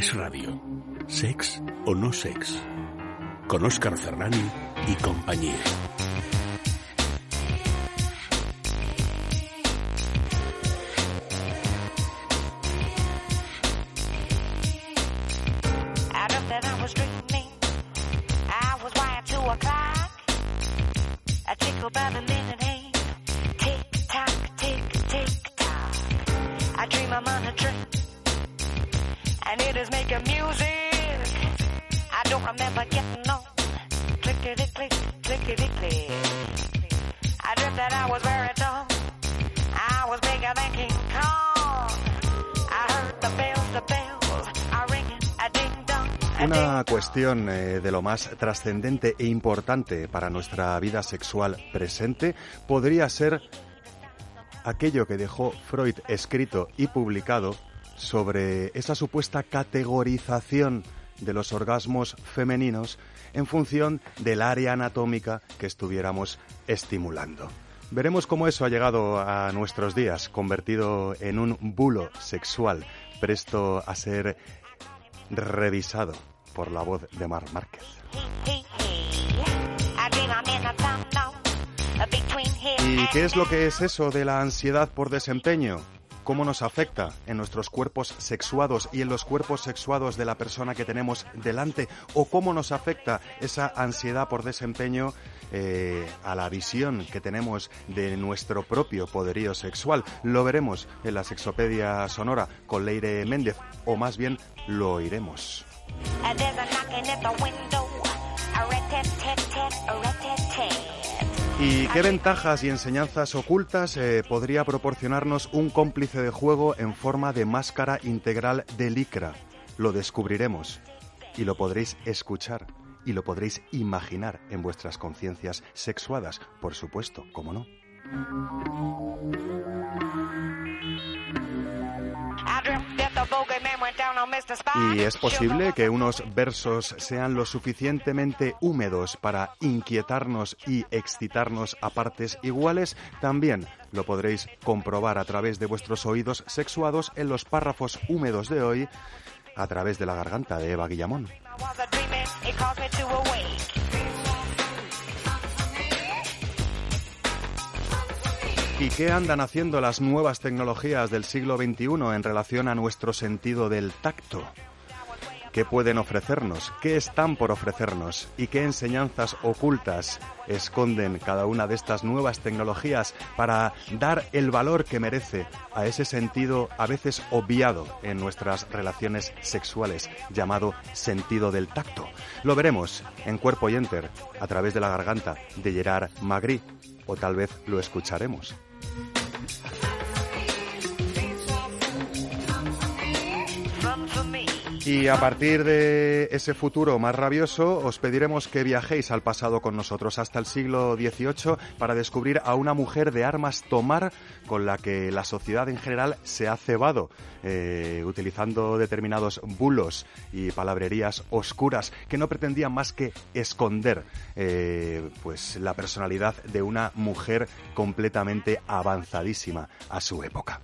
Es Radio. Sex o no sex. Con Óscar Ferrani y compañía. Eh, de lo más trascendente e importante para nuestra vida sexual presente podría ser aquello que dejó Freud escrito y publicado sobre esa supuesta categorización de los orgasmos femeninos en función del área anatómica que estuviéramos estimulando. Veremos cómo eso ha llegado a nuestros días, convertido en un bulo sexual, presto a ser revisado por la voz de Mar Márquez. ¿Y qué es lo que es eso de la ansiedad por desempeño? ¿Cómo nos afecta en nuestros cuerpos sexuados y en los cuerpos sexuados de la persona que tenemos delante? ¿O cómo nos afecta esa ansiedad por desempeño eh, a la visión que tenemos de nuestro propio poderío sexual? Lo veremos en la Sexopedia Sonora con Leire Méndez, o más bien lo oiremos. ¿Y qué ventajas y enseñanzas ocultas eh, podría proporcionarnos un cómplice de juego en forma de máscara integral de licra? Lo descubriremos y lo podréis escuchar y lo podréis imaginar en vuestras conciencias sexuadas, por supuesto, ¿cómo no? Y es posible que unos versos sean lo suficientemente húmedos para inquietarnos y excitarnos a partes iguales. También lo podréis comprobar a través de vuestros oídos sexuados en los párrafos húmedos de hoy a través de la garganta de Eva Guillamón. ¿Y qué andan haciendo las nuevas tecnologías del siglo XXI en relación a nuestro sentido del tacto? ¿Qué pueden ofrecernos? ¿Qué están por ofrecernos? ¿Y qué enseñanzas ocultas esconden cada una de estas nuevas tecnologías para dar el valor que merece a ese sentido a veces obviado en nuestras relaciones sexuales, llamado sentido del tacto? Lo veremos en Cuerpo y Enter, a través de la garganta de Gerard Magri, o tal vez lo escucharemos. From Y a partir de ese futuro más rabioso, os pediremos que viajéis al pasado con nosotros hasta el siglo XVIII para descubrir a una mujer de armas tomar con la que la sociedad en general se ha cebado, eh, utilizando determinados bulos y palabrerías oscuras que no pretendían más que esconder eh, pues la personalidad de una mujer completamente avanzadísima a su época.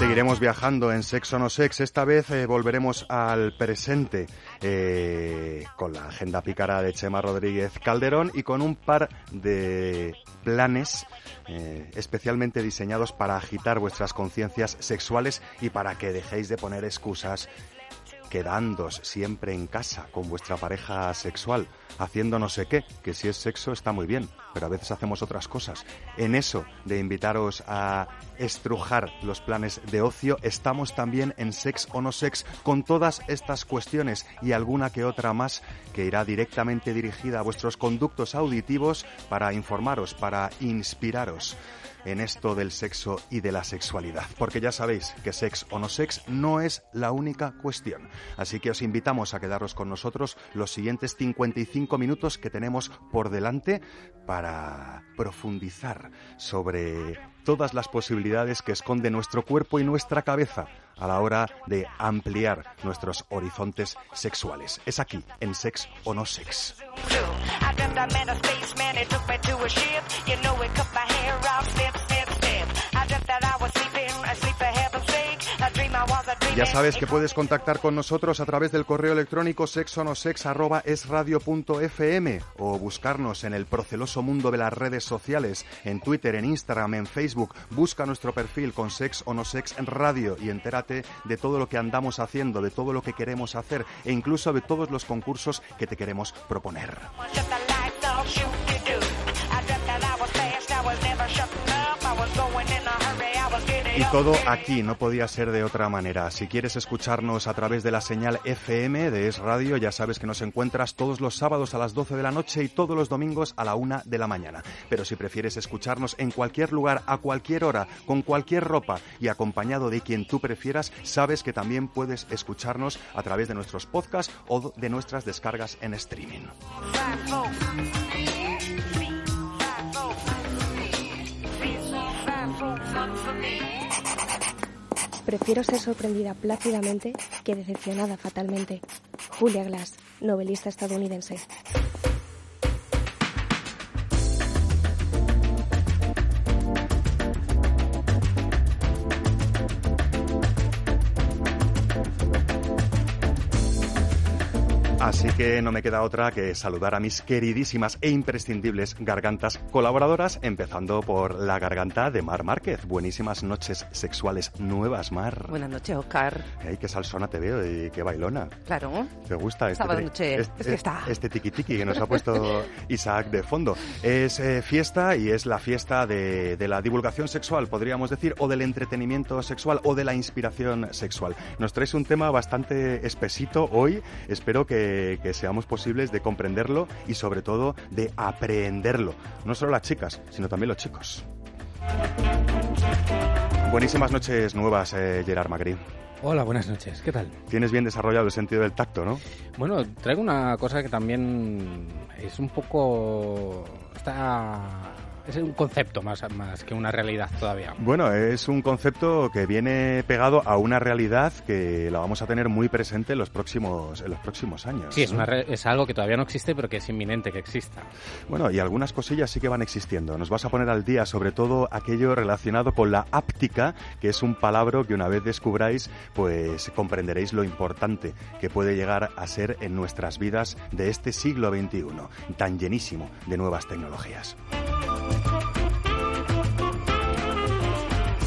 Seguiremos viajando en Sex o No Sex. Esta vez eh, volveremos al presente eh, con la agenda pícara de Chema Rodríguez Calderón y con un par de planes eh, especialmente diseñados para agitar vuestras conciencias sexuales y para que dejéis de poner excusas quedándos siempre en casa con vuestra pareja sexual, haciendo no sé qué, que si es sexo está muy bien, pero a veces hacemos otras cosas. En eso de invitaros a estrujar los planes de ocio, estamos también en Sex o No Sex con todas estas cuestiones y alguna que otra más que irá directamente dirigida a vuestros conductos auditivos para informaros, para inspiraros en esto del sexo y de la sexualidad, porque ya sabéis que sex o no sex no es la única cuestión. Así que os invitamos a quedaros con nosotros los siguientes 55 minutos que tenemos por delante para profundizar sobre todas las posibilidades que esconde nuestro cuerpo y nuestra cabeza a la hora de ampliar nuestros horizontes sexuales. Es aquí, en Sex o No Sex. Ya sabes que puedes contactar con nosotros a través del correo electrónico sexonosex.esradio.fm o buscarnos en el proceloso mundo de las redes sociales, en Twitter, en Instagram, en Facebook. Busca nuestro perfil con Sex Radio y entérate de todo lo que andamos haciendo, de todo lo que queremos hacer e incluso de todos los concursos que te queremos proponer. Y todo aquí, no podía ser de otra manera. Si quieres escucharnos a través de la señal FM de Es Radio, ya sabes que nos encuentras todos los sábados a las 12 de la noche y todos los domingos a la 1 de la mañana. Pero si prefieres escucharnos en cualquier lugar, a cualquier hora, con cualquier ropa y acompañado de quien tú prefieras, sabes que también puedes escucharnos a través de nuestros podcasts o de nuestras descargas en streaming. Prefiero ser sorprendida plácidamente que decepcionada fatalmente. Julia Glass, novelista estadounidense. Así que no me queda otra que saludar a mis queridísimas e imprescindibles gargantas colaboradoras, empezando por la garganta de Mar Márquez. Buenísimas noches sexuales nuevas, Mar. Buenas noches, Oscar. Ay, qué salsona te veo y qué bailona. Claro. ¿Te gusta este, Sábado noche, este, es fiesta. este tiki tiki que nos ha puesto Isaac de fondo? Es eh, fiesta y es la fiesta de, de la divulgación sexual, podríamos decir, o del entretenimiento sexual o de la inspiración sexual. Nos traes un tema bastante espesito hoy. Espero que, que seamos posibles de comprenderlo y sobre todo de aprehenderlo. No solo las chicas, sino también los chicos. Buenísimas noches nuevas, eh, Gerard Magri. Hola, buenas noches. ¿Qué tal? Tienes bien desarrollado el sentido del tacto, ¿no? Bueno, traigo una cosa que también es un poco... Está... Es un concepto más, más que una realidad todavía. Bueno, es un concepto que viene pegado a una realidad que la vamos a tener muy presente en los próximos, en los próximos años. Sí, es, una es algo que todavía no existe, pero que es inminente que exista. Bueno, y algunas cosillas sí que van existiendo. Nos vas a poner al día sobre todo aquello relacionado con la áptica, que es un palabra que una vez descubráis, pues comprenderéis lo importante que puede llegar a ser en nuestras vidas de este siglo XXI, tan llenísimo de nuevas tecnologías.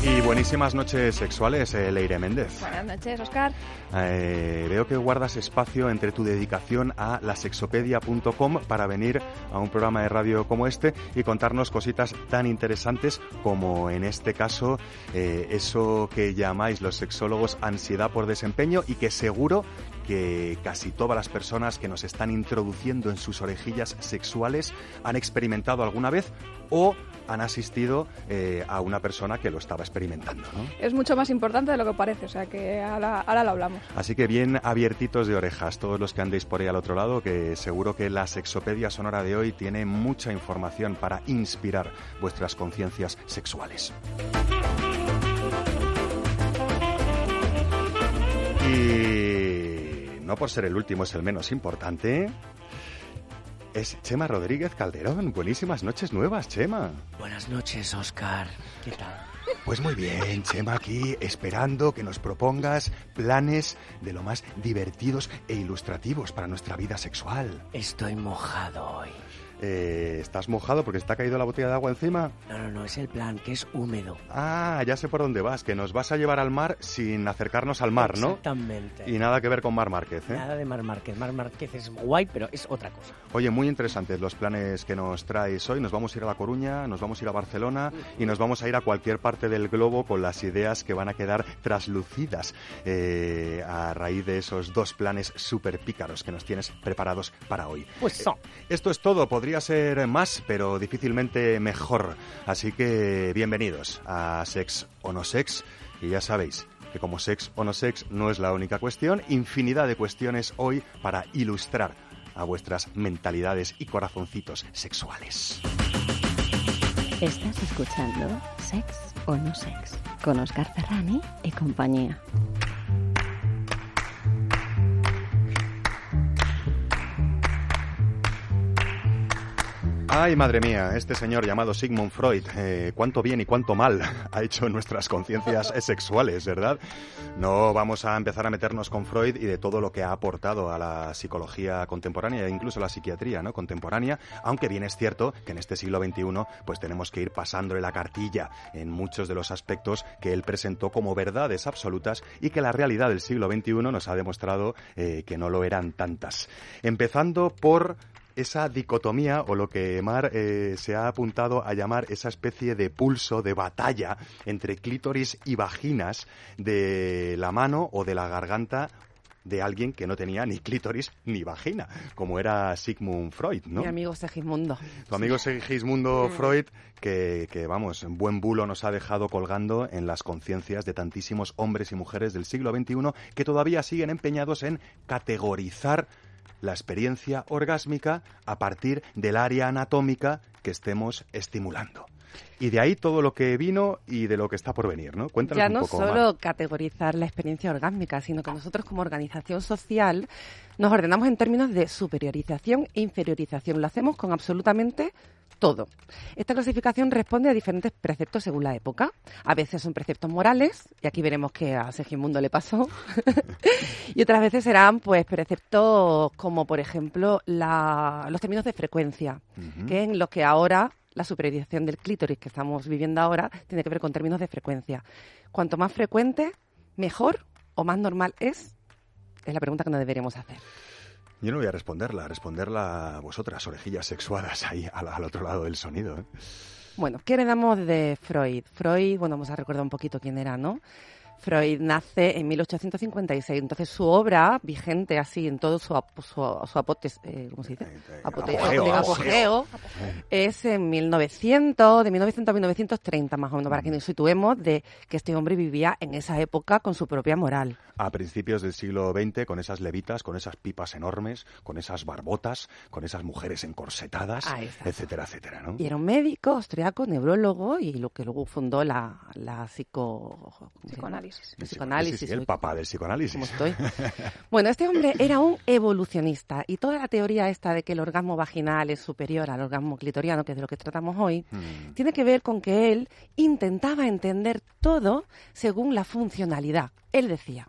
Y buenísimas noches sexuales, eh, Leire Méndez. Buenas noches, Oscar. Eh, veo que guardas espacio entre tu dedicación a lasexopedia.com para venir a un programa de radio como este y contarnos cositas tan interesantes como en este caso eh, eso que llamáis los sexólogos ansiedad por desempeño y que seguro que casi todas las personas que nos están introduciendo en sus orejillas sexuales han experimentado alguna vez o han asistido eh, a una persona que lo estaba experimentando. ¿no? Es mucho más importante de lo que parece, o sea que ahora, ahora lo hablamos. Así que bien abiertitos de orejas todos los que andéis por ahí al otro lado, que seguro que la sexopedia sonora de hoy tiene mucha información para inspirar vuestras conciencias sexuales. Y no por ser el último es el menos importante. Es Chema Rodríguez Calderón. Buenísimas noches nuevas, Chema. Buenas noches, Oscar. ¿Qué tal? Pues muy bien, Chema, aquí esperando que nos propongas planes de lo más divertidos e ilustrativos para nuestra vida sexual. Estoy mojado hoy. Eh, ¿Estás mojado porque está caído la botella de agua encima? No, no, no, es el plan, que es húmedo. Ah, ya sé por dónde vas, que nos vas a llevar al mar sin acercarnos al mar, ¿no? Exactamente. Y nada que ver con Mar Márquez, ¿eh? Nada de Mar Márquez. Mar Márquez es guay, pero es otra cosa. Oye, muy interesantes los planes que nos traes hoy. Nos vamos a ir a La Coruña, nos vamos a ir a Barcelona y nos vamos a ir a cualquier parte del globo con las ideas que van a quedar traslucidas eh, a raíz de esos dos planes súper pícaros que nos tienes preparados para hoy. Pues son. Esto es todo, podría ser más, pero difícilmente mejor. Así que bienvenidos a Sex o No Sex. Y ya sabéis que como Sex o No Sex no es la única cuestión, infinidad de cuestiones hoy para ilustrar a vuestras mentalidades y corazoncitos sexuales. Estás escuchando Sex o No Sex con Oscar Ferrani y compañía. Ay, madre mía, este señor llamado Sigmund Freud, eh, cuánto bien y cuánto mal ha hecho en nuestras conciencias sexuales, ¿verdad? No vamos a empezar a meternos con Freud y de todo lo que ha aportado a la psicología contemporánea e incluso a la psiquiatría ¿no? contemporánea, aunque bien es cierto que en este siglo XXI pues tenemos que ir pasándole la cartilla en muchos de los aspectos que él presentó como verdades absolutas y que la realidad del siglo XXI nos ha demostrado eh, que no lo eran tantas. Empezando por esa dicotomía o lo que Mar eh, se ha apuntado a llamar esa especie de pulso, de batalla entre clítoris y vaginas de la mano o de la garganta de alguien que no tenía ni clítoris ni vagina, como era Sigmund Freud, ¿no? Mi amigo Segismundo. Tu amigo Segismundo Freud, que, que, vamos, en buen bulo nos ha dejado colgando en las conciencias de tantísimos hombres y mujeres del siglo XXI que todavía siguen empeñados en categorizar la experiencia orgásmica a partir del área anatómica que estemos estimulando. Y de ahí todo lo que vino y de lo que está por venir, ¿no? Cuéntanos ya un no poco, solo Mar. categorizar la experiencia orgásmica, sino que nosotros como organización social nos ordenamos en términos de superiorización e inferiorización. Lo hacemos con absolutamente todo. Esta clasificación responde a diferentes preceptos según la época. A veces son preceptos morales, y aquí veremos que a Segismundo le pasó. y otras veces serán pues preceptos como, por ejemplo, la- los términos de frecuencia, que en lo que ahora la superiorización del clítoris que estamos viviendo ahora tiene que ver con términos de frecuencia. Cuanto más frecuente, mejor o más normal es, es la pregunta que nos deberíamos hacer. Yo no voy a responderla, responderla a vosotras, orejillas sexuadas ahí al, al otro lado del sonido. ¿eh? Bueno, ¿qué heredamos de Freud? Freud, bueno, vamos a recordar un poquito quién era, ¿no? Freud nace en 1856, entonces su obra, vigente así en todo su, ap- su, su apotes- eh, ¿cómo se dice? Apote- apogeo, apogeo, es en 1900, de 1900 a 1930 más o menos, para que nos situemos de que este hombre vivía en esa época con su propia moral. A principios del siglo XX, con esas levitas, con esas pipas enormes, con esas barbotas, con esas mujeres encorsetadas, etcétera, etcétera, ¿no? Y era un médico, austriaco, neurólogo y lo que luego fundó la, la psico... ¿cómo se llama? Psicoanálisis. El psicoanálisis. el papá del psicoanálisis. ¿Cómo estoy? Bueno, este hombre era un evolucionista y toda la teoría esta de que el orgasmo vaginal es superior al orgasmo clitoriano, que es de lo que tratamos hoy, Mm. tiene que ver con que él intentaba entender todo según la funcionalidad. Él decía,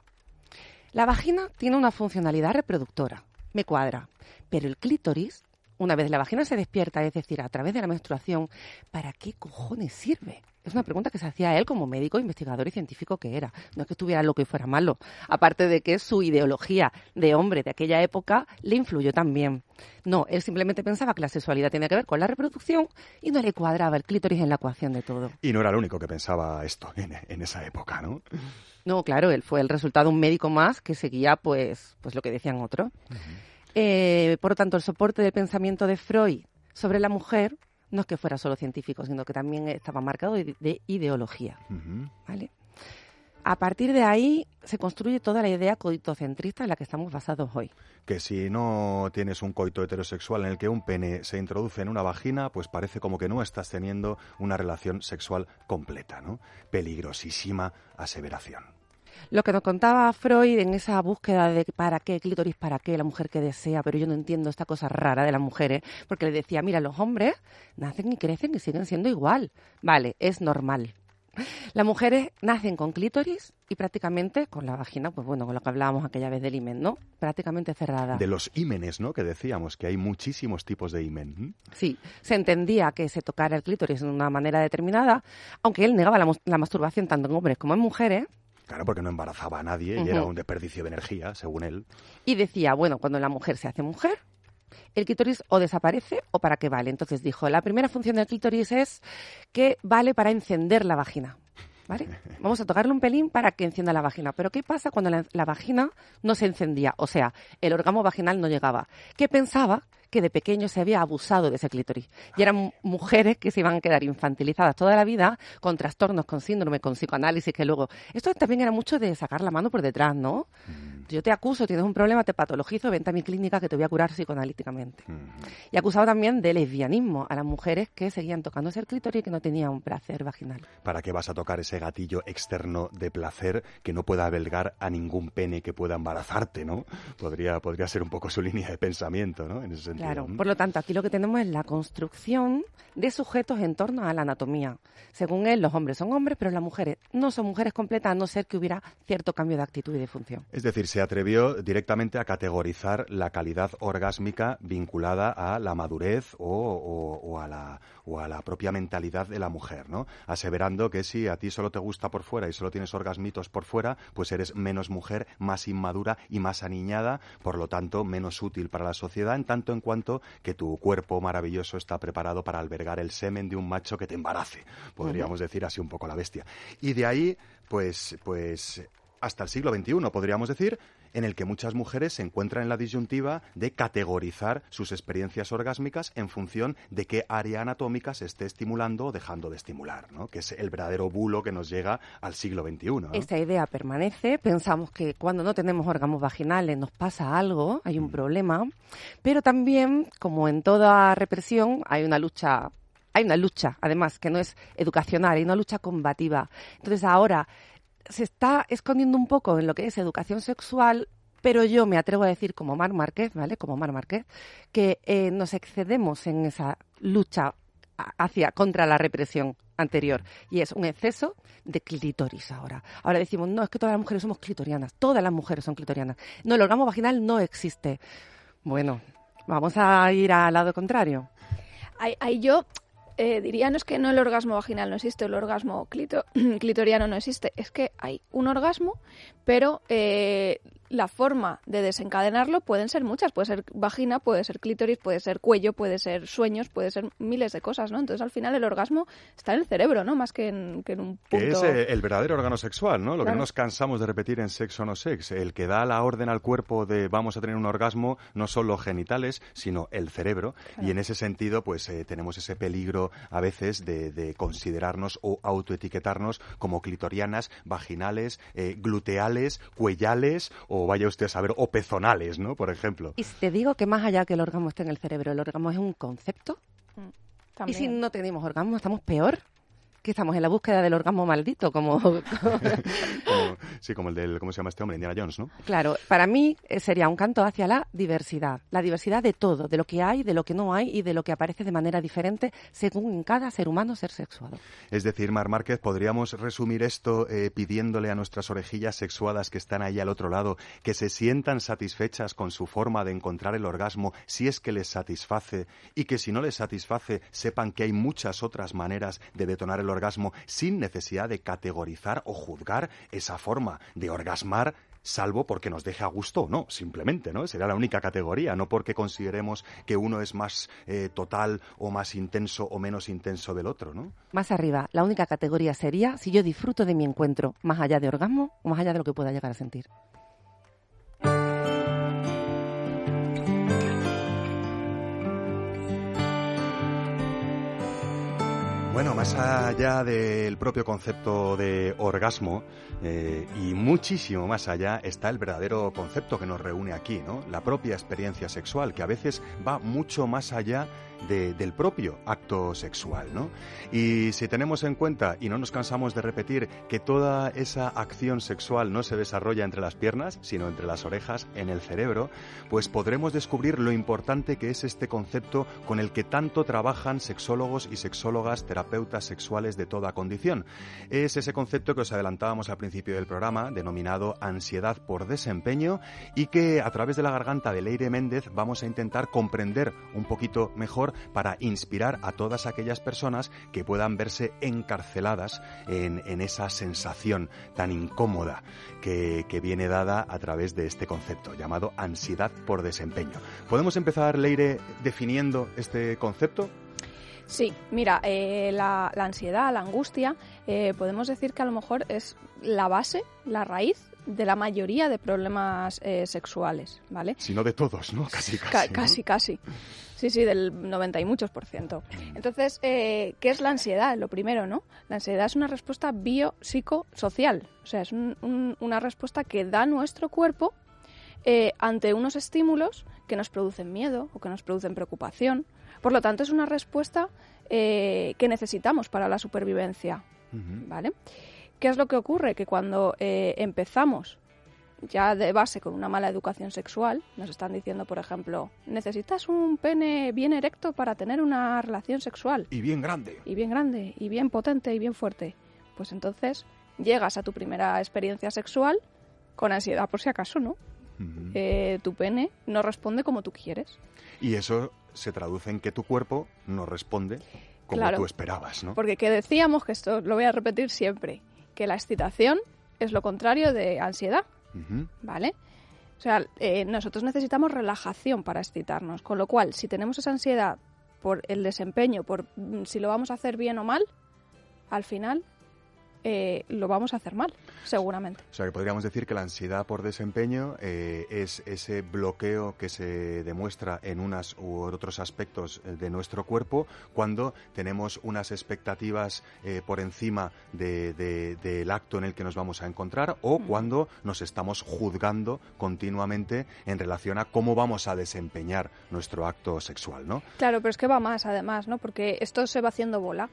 la vagina tiene una funcionalidad reproductora, me cuadra, pero el clítoris, una vez la vagina se despierta, es decir, a través de la menstruación, ¿para qué cojones sirve? Es una pregunta que se hacía él como médico, investigador y científico que era. No es que estuviera loco y fuera malo. Aparte de que su ideología de hombre de aquella época le influyó también. No, él simplemente pensaba que la sexualidad tenía que ver con la reproducción y no le cuadraba el clítoris en la ecuación de todo. Y no era el único que pensaba esto en, en esa época, ¿no? No, claro, él fue el resultado de un médico más que seguía pues, pues lo que decían otros. Eh, por lo tanto, el soporte del pensamiento de Freud sobre la mujer no es que fuera solo científico, sino que también estaba marcado de, de ideología. ¿vale? A partir de ahí se construye toda la idea coitocentrista en la que estamos basados hoy. Que si no tienes un coito heterosexual en el que un pene se introduce en una vagina, pues parece como que no estás teniendo una relación sexual completa, ¿no? Peligrosísima aseveración. Lo que nos contaba Freud en esa búsqueda de para qué, clítoris para qué, la mujer que desea, pero yo no entiendo esta cosa rara de las mujeres, porque le decía, mira, los hombres nacen y crecen y siguen siendo igual. Vale, es normal. Las mujeres nacen con clítoris y prácticamente con la vagina, pues bueno, con lo que hablábamos aquella vez del himen, ¿no? Prácticamente cerrada. De los ímenes, ¿no? Que decíamos que hay muchísimos tipos de imen. Sí, se entendía que se tocara el clítoris de una manera determinada, aunque él negaba la, la masturbación tanto en hombres como en mujeres, Claro, porque no embarazaba a nadie y era un desperdicio de energía, según él. y decía, bueno, cuando la mujer se hace mujer, el clítoris o desaparece o para qué vale. Entonces dijo, la primera función del clítoris es que vale para encender la vagina. ¿Vale? Vamos a tocarle un pelín para que encienda la vagina. Pero ¿qué pasa cuando la, la vagina no se encendía? O sea, el orgasmo vaginal no llegaba. ¿Qué pensaba? Que de pequeño se había abusado de ese clítoris. Y eran mu- mujeres que se iban a quedar infantilizadas toda la vida con trastornos, con síndrome, con psicoanálisis, que luego... Esto también era mucho de sacar la mano por detrás, ¿no? Yo te acuso, tienes un problema, te patologizo, vente a mi clínica que te voy a curar psicoanalíticamente. Ujú. Y acusado también de lesbianismo a las mujeres que seguían tocándose el clítoris y que no tenían un placer vaginal. ¿Para qué vas a tocar ese gatillo externo de placer que no pueda albergar a ningún pene que pueda embarazarte, ¿no? Podría, podría ser un poco su línea de pensamiento, ¿no? En ese sentido. Claro, por lo tanto, aquí lo que tenemos es la construcción de sujetos en torno a la anatomía. Según él, los hombres son hombres, pero las mujeres no son mujeres completas, a no ser que hubiera cierto cambio de actitud y de función. Es decir, se atrevió directamente a categorizar la calidad orgásmica vinculada a la madurez o, o- o a, la, o a la propia mentalidad de la mujer, ¿no? Aseverando que si a ti solo te gusta por fuera y solo tienes orgasmitos por fuera, pues eres menos mujer, más inmadura y más aniñada, por lo tanto, menos útil para la sociedad, en tanto en cuanto que tu cuerpo maravilloso está preparado para albergar el semen de un macho que te embarace, podríamos decir así un poco la bestia. Y de ahí, pues, pues hasta el siglo XXI, podríamos decir, en el que muchas mujeres se encuentran en la disyuntiva de categorizar sus experiencias orgásmicas en función de qué área anatómica se esté estimulando o dejando de estimular, ¿no? que es el verdadero bulo que nos llega al siglo XXI. ¿no? Esta idea permanece, pensamos que cuando no tenemos órganos vaginales nos pasa algo, hay un problema, pero también, como en toda represión, hay una lucha, hay una lucha, además, que no es educacional, hay una lucha combativa. Entonces ahora se está escondiendo un poco en lo que es educación sexual, pero yo me atrevo a decir, como Mar Márquez, ¿vale? Como Mar Márquez, que eh, nos excedemos en esa lucha hacia contra la represión anterior y es un exceso de clítoris ahora. Ahora decimos, no, es que todas las mujeres somos clitorianas, todas las mujeres son clitorianas. No, el orgasmo vaginal no existe. Bueno, vamos a ir al lado contrario. Ahí yo eh, diría, no es que no el orgasmo vaginal no existe, el orgasmo clito- clitoriano no existe, es que hay un orgasmo, pero eh, la forma de desencadenarlo pueden ser muchas, puede ser vagina, puede ser clítoris, puede ser cuello, puede ser sueños, puede ser miles de cosas, ¿no? Entonces al final el orgasmo está en el cerebro, ¿no? Más que en, que en un punto... Que es eh, el verdadero órgano sexual, ¿no? Lo que no nos cansamos de repetir en sexo no sex. El que da la orden al cuerpo de vamos a tener un orgasmo, no son los genitales, sino el cerebro. Y en ese sentido, pues eh, tenemos ese peligro a veces de, de considerarnos o autoetiquetarnos como clitorianas, vaginales, eh, gluteales, cuellales o vaya usted a saber, o pezonales, ¿no? Por ejemplo. Y te digo que más allá que el orgasmo esté en el cerebro, el orgasmo es un concepto, y si También. no tenemos orgasmo, estamos peor, que estamos en la búsqueda del orgasmo maldito, como Como- sí, como el del, ¿cómo se llama este hombre? Indiana Jones, ¿no? Claro, para mí eh, sería un canto hacia la diversidad, la diversidad de todo, de lo que hay, de lo que no hay y de lo que aparece de manera diferente según cada ser humano ser sexuado. Es decir, Mar Márquez, podríamos resumir esto eh, pidiéndole a nuestras orejillas sexuadas que están ahí al otro lado que se sientan satisfechas con su forma de encontrar el orgasmo si es que les satisface y que si no les satisface sepan que hay muchas otras maneras de detonar el orgasmo sin necesidad de categorizar o juzgar esa forma de orgasmar salvo porque nos deje a gusto o no, simplemente, ¿no? Sería la única categoría, no porque consideremos que uno es más eh, total o más intenso o menos intenso del otro, ¿no? Más arriba, la única categoría sería si yo disfruto de mi encuentro, más allá de orgasmo o más allá de lo que pueda llegar a sentir. Bueno, más allá del propio concepto de orgasmo eh, y muchísimo más allá está el verdadero concepto que nos reúne aquí, ¿no? La propia experiencia sexual, que a veces va mucho más allá de- del propio acto sexual, ¿no? Y si tenemos en cuenta, y no nos cansamos de repetir, que toda esa acción sexual no se desarrolla entre las piernas, sino entre las orejas, en el cerebro, pues podremos descubrir lo importante que es este concepto con el que tanto trabajan sexólogos y sexólogas, terapeutas sexuales de toda condición. Es ese concepto que os adelantábamos al principio del programa, denominado ansiedad por desempeño, y que a través de la garganta de Leire Méndez vamos a intentar comprender un poquito mejor para inspirar a todas aquellas personas que puedan verse encarceladas en, en esa sensación tan incómoda que, que viene dada a través de este concepto llamado ansiedad por desempeño. ¿Podemos empezar, Leire, definiendo este concepto? Sí, mira, eh, la, la ansiedad, la angustia, eh, podemos decir que a lo mejor es la base, la raíz de la mayoría de problemas eh, sexuales, ¿vale? Si no de todos, ¿no? Casi, Ca- casi. ¿no? casi, casi. Sí, sí, del 90 y muchos por ciento. Entonces, eh, ¿qué es la ansiedad? Lo primero, ¿no? La ansiedad es una respuesta biopsicosocial. O sea, es un- un- una respuesta que da nuestro cuerpo eh, ante unos estímulos que nos producen miedo o que nos producen preocupación. Por lo tanto, es una respuesta eh, que necesitamos para la supervivencia. ¿Vale? ¿Qué es lo que ocurre? Que cuando empezamos ya de base con una mala educación sexual, nos están diciendo, por ejemplo, necesitas un pene bien erecto para tener una relación sexual. Y bien grande. Y bien grande, y bien potente, y bien fuerte. Pues entonces llegas a tu primera experiencia sexual con ansiedad por si acaso, ¿no? Eh, tu pene no responde como tú quieres. Y eso se traduce en que tu cuerpo no responde como Claro. tú esperabas, ¿no? Porque que decíamos, que esto lo voy a repetir siempre, que la excitación es lo contrario de ansiedad, ¿vale? O sea, eh, nosotros necesitamos relajación para excitarnos, con lo cual, si tenemos esa ansiedad por el desempeño, por mm, si lo vamos a hacer bien o mal, al final eh, lo vamos a hacer mal, seguramente. O sea, que podríamos decir que la ansiedad por desempeño eh, es ese bloqueo que se demuestra en unas u otros aspectos eh, de nuestro cuerpo cuando tenemos unas expectativas eh, por encima de- de- del acto en el que nos vamos a encontrar o cuando nos estamos juzgando continuamente en relación a cómo vamos a desempeñar nuestro acto sexual, ¿no? Claro, pero es que va más además, ¿no? Porque esto se va haciendo bola.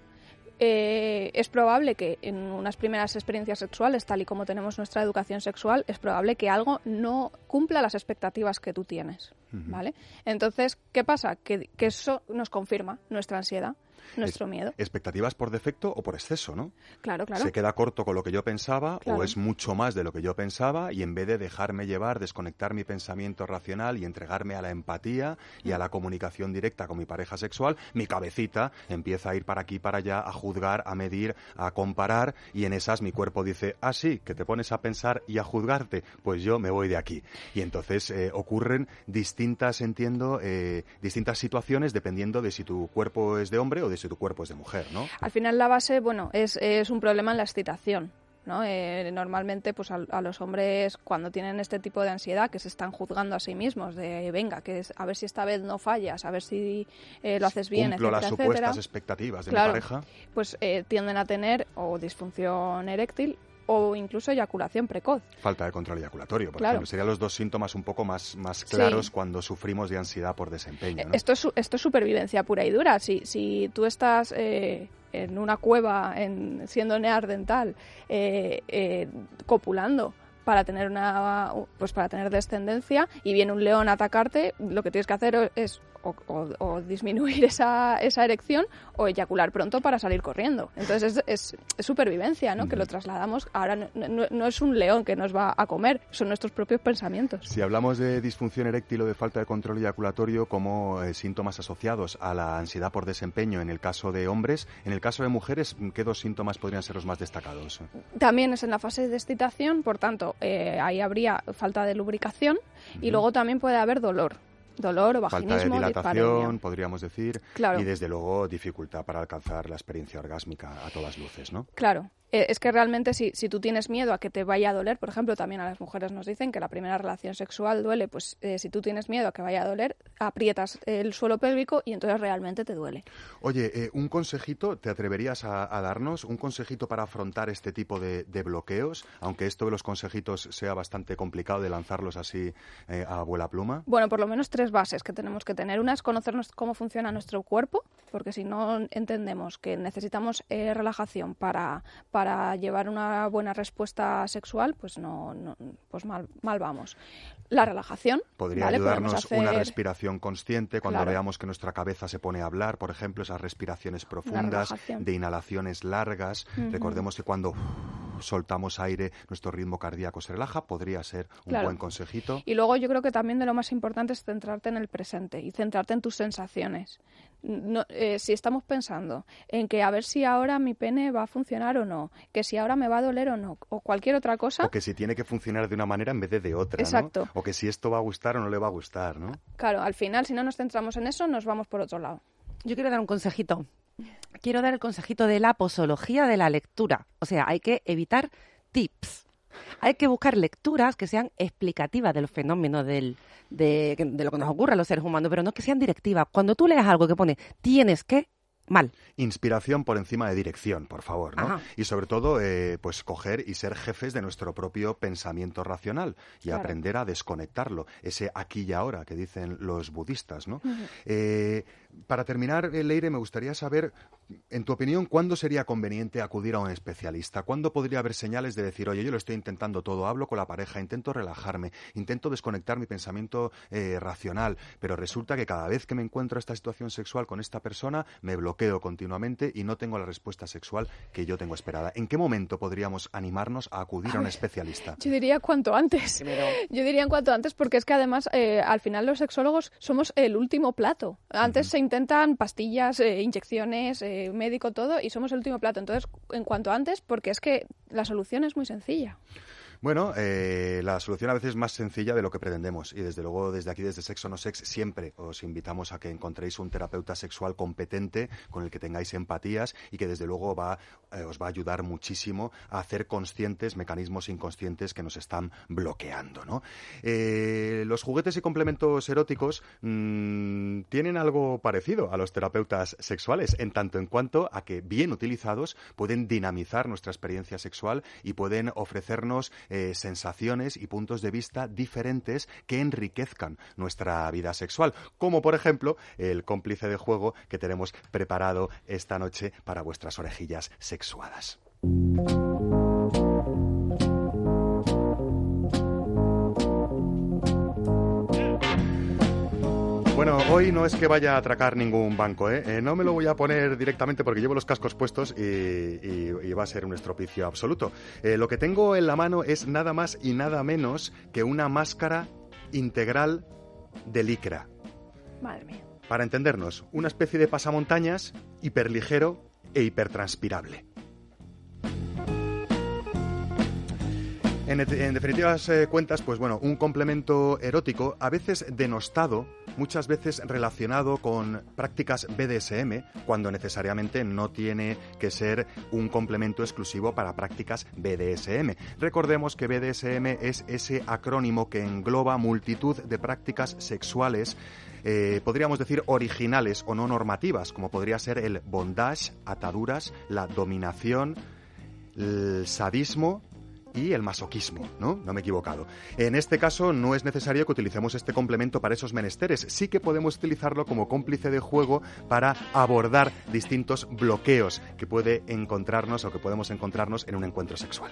Eh, es probable que en unas primeras experiencias sexuales, tal y como tenemos nuestra educación sexual, es probable que algo no cumpla las expectativas que tú tienes, ¿vale? Entonces, ¿qué pasa? Que, que eso nos confirma nuestra ansiedad, nuestro miedo. Expectativas por defecto o por exceso, ¿no? Claro, claro. se queda corto con lo que yo pensaba Claro. o es mucho más de lo que yo pensaba y en vez de dejarme llevar, desconectar mi pensamiento racional y entregarme a la empatía y a la comunicación directa con mi pareja sexual, mi cabecita empieza a ir para aquí, para allá, a juzgar, a medir, a comparar y en esas mi cuerpo dice, ah, sí, que te pones a pensar y a juzgarte, pues yo me voy de aquí. Y entonces eh, ocurren distintas, entiendo, eh, distintas situaciones dependiendo de si tu cuerpo es de hombre o de si tu cuerpo es de mujer, ¿no? Al final la base, bueno, es, es un problema en la excitación. ¿no? Eh, normalmente, pues a, a los hombres cuando tienen este tipo de ansiedad, que se están juzgando a sí mismos, de venga, que es, a ver si esta vez no fallas, a ver si eh, lo haces bien, Cumplo las etcétera, supuestas etcétera, expectativas de Claro. mi pareja. pues eh, tienden a tener o disfunción eréctil o incluso eyaculación precoz. Falta de control eyaculatorio, por Claro. ejemplo. Serían los dos síntomas un poco más, más Sí. claros cuando sufrimos de ansiedad por desempeño. ¿no? Esto es, esto es supervivencia pura y dura. Si, si tú estás eh, en una cueva, en, siendo neardental, eh, eh, copulando para tener una pues para tener descendencia y viene un león a atacarte, lo que tienes que hacer es o, o- o disminuir esa, esa erección o eyacular pronto para salir corriendo. Entonces es, es- es supervivencia, ¿no? Que lo trasladamos. Ahora no, no- no es un león que nos va a comer, son nuestros propios pensamientos. Si hablamos de disfunción eréctil o de falta de control eyaculatorio como eh, síntomas asociados a la ansiedad por desempeño en el caso de hombres, en el caso de mujeres, ¿qué dos síntomas podrían ser los más destacados? También es en la fase de excitación, por tanto, eh, ahí habría falta de lubricación y luego también puede haber dolor. Dolor o Falta de vaginismo, dilatación, podríamos decir, Claro. y desde luego dificultad para alcanzar la experiencia orgásmica a todas luces, ¿no? Claro. Eh, es que realmente si, si tú tienes miedo a que te vaya a doler, por ejemplo, también a las mujeres nos dicen que la primera relación sexual duele, pues eh, si tú tienes miedo a que vaya a doler, aprietas el suelo pélvico y entonces realmente te duele. Oye, eh, un consejito, ¿te atreverías a, a darnos? ¿Un consejito para afrontar este tipo de, de bloqueos? Aunque esto de los consejitos sea bastante complicado de lanzarlos así a abuela pluma. Bueno, por lo menos tres bases que tenemos que tener. Una es conocernos cómo funciona nuestro cuerpo, porque si no entendemos que necesitamos relajación para, para llevar una buena respuesta sexual, pues no, no- pues mal, mal vamos. La relajación. Podría ayudarnos una hacer- respiración consciente cuando Claro. veamos que nuestra cabeza se pone a hablar, por ejemplo, esas respiraciones profundas, de inhalaciones largas. Recordemos que cuando soltamos aire, nuestro ritmo cardíaco se relaja, podría ser un Claro. buen consejito. Y luego yo creo que también de lo más importante es centrarte en el presente y centrarte en tus sensaciones. No- eh, si estamos pensando en que a ver si ahora mi pene va a funcionar o no, que si ahora me va a doler o no, o cualquier otra cosa, O que si tiene que funcionar de una manera en vez de de otra, ¿no? Exacto. O que si esto va a gustar o no le va a gustar, ¿no? claro, al final si no nos centramos en eso, nos vamos por otro lado. Yo quiero dar un consejito. Quiero dar el consejito de la posología de la lectura. O sea, hay que evitar tips. Hay que buscar lecturas que sean explicativas del fenómeno del, de, de lo que nos ocurre a los seres humanos, pero no que sean directivas. Cuando tú leas algo que pone tienes que, Mal. Inspiración por encima de dirección, por favor, ¿no? Ajá. Y sobre todo, eh, pues coger y ser jefes de nuestro propio pensamiento racional y Claro. aprender a desconectarlo, ese aquí y ahora que dicen los budistas, ¿no? Eh, para terminar, eh, Leire, me gustaría saber, en tu opinión, ¿cuándo sería conveniente acudir a un especialista? ¿Cuándo podría haber señales de decir, oye, yo lo estoy intentando todo, hablo con la pareja, intento relajarme, intento desconectar mi pensamiento eh, racional, pero resulta que cada vez que me encuentro esta situación sexual con esta persona, me bloqueo continuamente y no tengo la respuesta sexual que yo tengo esperada? ¿En qué momento podríamos animarnos a acudir a un especialista? Yo diría cuanto antes. Primero, Yo diría en cuanto antes porque es que además eh, al final los sexólogos somos el último plato. Antes se intentan pastillas, eh, inyecciones, eh, médico, todo y somos el último plato. Entonces, en cuanto antes porque es que la solución es muy sencilla. Bueno, eh, la solución a veces es más sencilla de lo que pretendemos y desde luego desde aquí, desde Sexo No Sex, siempre os invitamos a que encontréis un terapeuta sexual competente con el que tengáis empatías y que desde luego va, eh, os va a ayudar muchísimo a hacer conscientes mecanismos inconscientes que nos están bloqueando. ¿no? Eh, los juguetes y complementos eróticos mm, tienen algo parecido a los terapeutas sexuales en tanto en cuanto a que bien utilizados pueden dinamizar nuestra experiencia sexual y pueden ofrecernos eh, sensaciones y puntos de vista diferentes que enriquezcan nuestra vida sexual, como por ejemplo el cómplice de juego que tenemos preparado esta noche para vuestras orejillas sexuadas. Bueno, hoy no es que vaya a atracar ningún banco, ¿eh? Eh, no me lo voy a poner directamente porque llevo los cascos puestos y, y- y va a ser un estropicio absoluto. Eh, lo que tengo en la mano es nada más y nada menos que una máscara integral de licra. Madre mía. Para entendernos, una especie de pasamontañas hiperligero e hipertranspirable. En, en definitivas eh, cuentas, pues bueno, un complemento erótico, a veces denostado, muchas veces relacionado con prácticas BDSM, cuando necesariamente no tiene que ser un complemento exclusivo para prácticas BDSM. Recordemos que BDSM es ese acrónimo que engloba multitud de prácticas sexuales eh, podríamos decir originales o no normativas, como podría ser el bondage, ataduras, la dominación, el sadismo y el masoquismo, ¿no? No me he equivocado. En este caso no es necesario que utilicemos este complemento para esos menesteres, sí que podemos utilizarlo como cómplice de juego para abordar distintos bloqueos que puede encontrarnos o que podemos encontrarnos en un encuentro sexual.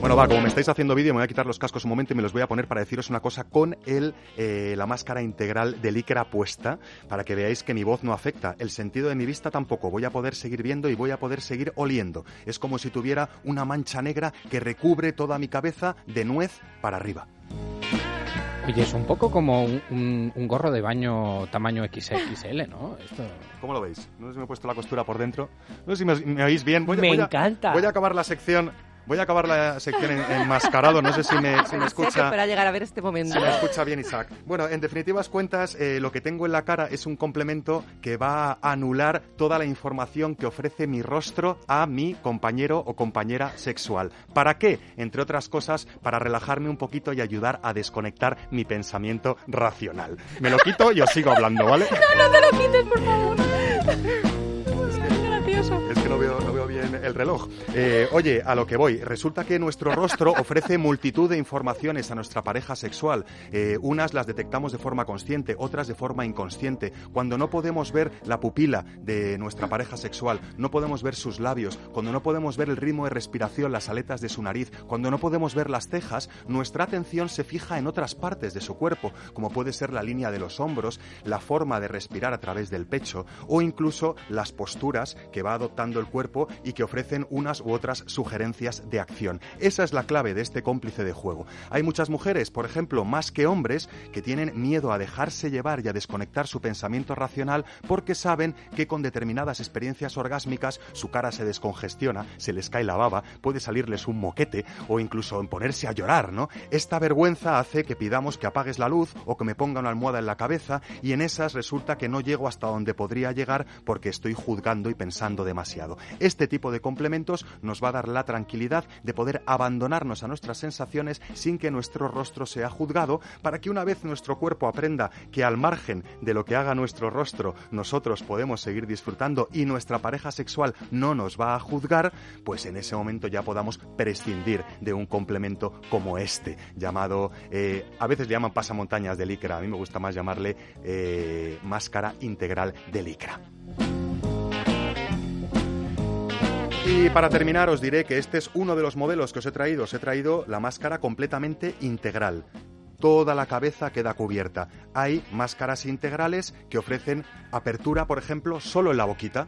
Bueno, va, como me estáis haciendo vídeo, me voy a quitar los cascos un momento y me los voy a poner para deciros una cosa con el, eh, la máscara integral de licra puesta, para que veáis que mi voz no afecta, el sentido de mi vista tampoco, voy a poder seguir viendo y voy a poder seguir oliendo. Es como si tuviera una mancha negra que recubre toda mi cabeza de nuez para arriba. Oye, es un poco como un, un- un gorro de baño tamaño XXL, ¿no? Esto... ¿Cómo lo veis? No sé si me he puesto la costura por dentro. No sé si me, me oís bien. Voy, Me voy a- encanta. Voy a acabar la sección. Voy a acabar la sección en, enmascarado. No sé si me, si me que escucha. para llegar a ver este momento. Se me escucha bien, Isaac. Bueno, en definitivas cuentas, eh, lo que tengo en la cara es un complemento que va a anular toda la información que ofrece mi rostro a mi compañero o compañera sexual. ¿Para qué? Entre otras cosas, para relajarme un poquito y ayudar a desconectar mi pensamiento racional. Me lo quito y os sigo hablando, ¿vale? No te lo quites, por favor. Gracioso. Es que no veo, no veo bien el reloj. Eh, oye, a lo que voy. Resulta que nuestro rostro ofrece multitud de informaciones a nuestra pareja sexual. Eh, unas las detectamos de forma consciente, otras de forma inconsciente. Cuando no podemos ver la pupila de nuestra pareja sexual, no podemos ver sus labios, cuando no podemos ver el ritmo de respiración, las aletas de su nariz, cuando no podemos ver las cejas, nuestra atención se fija en otras partes de su cuerpo, como puede ser la línea de los hombros, la forma de respirar a través del pecho o incluso las posturas que va adoptando el cuerpo y que ofrecen unas u otras sugerencias de acción. Esa es la clave de este cómplice de juego. Hay muchas mujeres, por ejemplo, más que hombres, que tienen miedo a dejarse llevar y a desconectar su pensamiento racional porque saben que con determinadas experiencias orgásmicas su cara se descongestiona, se les cae la baba, puede salirles un moquete o incluso en ponerse a llorar, ¿no? Esta vergüenza hace que pidamos que apagues la luz o que me ponga una almohada en la cabeza y en esas resulta que no llego hasta donde podría llegar porque estoy juzgando y pensando demasiado. Este tipo de complementos nos va a dar la tranquilidad de poder abandonarnos a nuestras sensaciones sin que nuestro rostro sea juzgado, para que una vez nuestro cuerpo aprenda que al margen de lo que haga nuestro rostro, nosotros podemos seguir disfrutando y nuestra pareja sexual no nos va a juzgar, pues en ese momento ya podamos prescindir de un complemento como este, llamado, eh, a veces le llaman pasamontañas de licra, a mí me gusta más llamarle eh, máscara integral de licra. Y para terminar os diré que este es uno de los modelos que os he traído. Os he traído la máscara completamente integral. Toda la cabeza queda cubierta. Hay máscaras integrales que ofrecen apertura, por ejemplo, solo en la boquita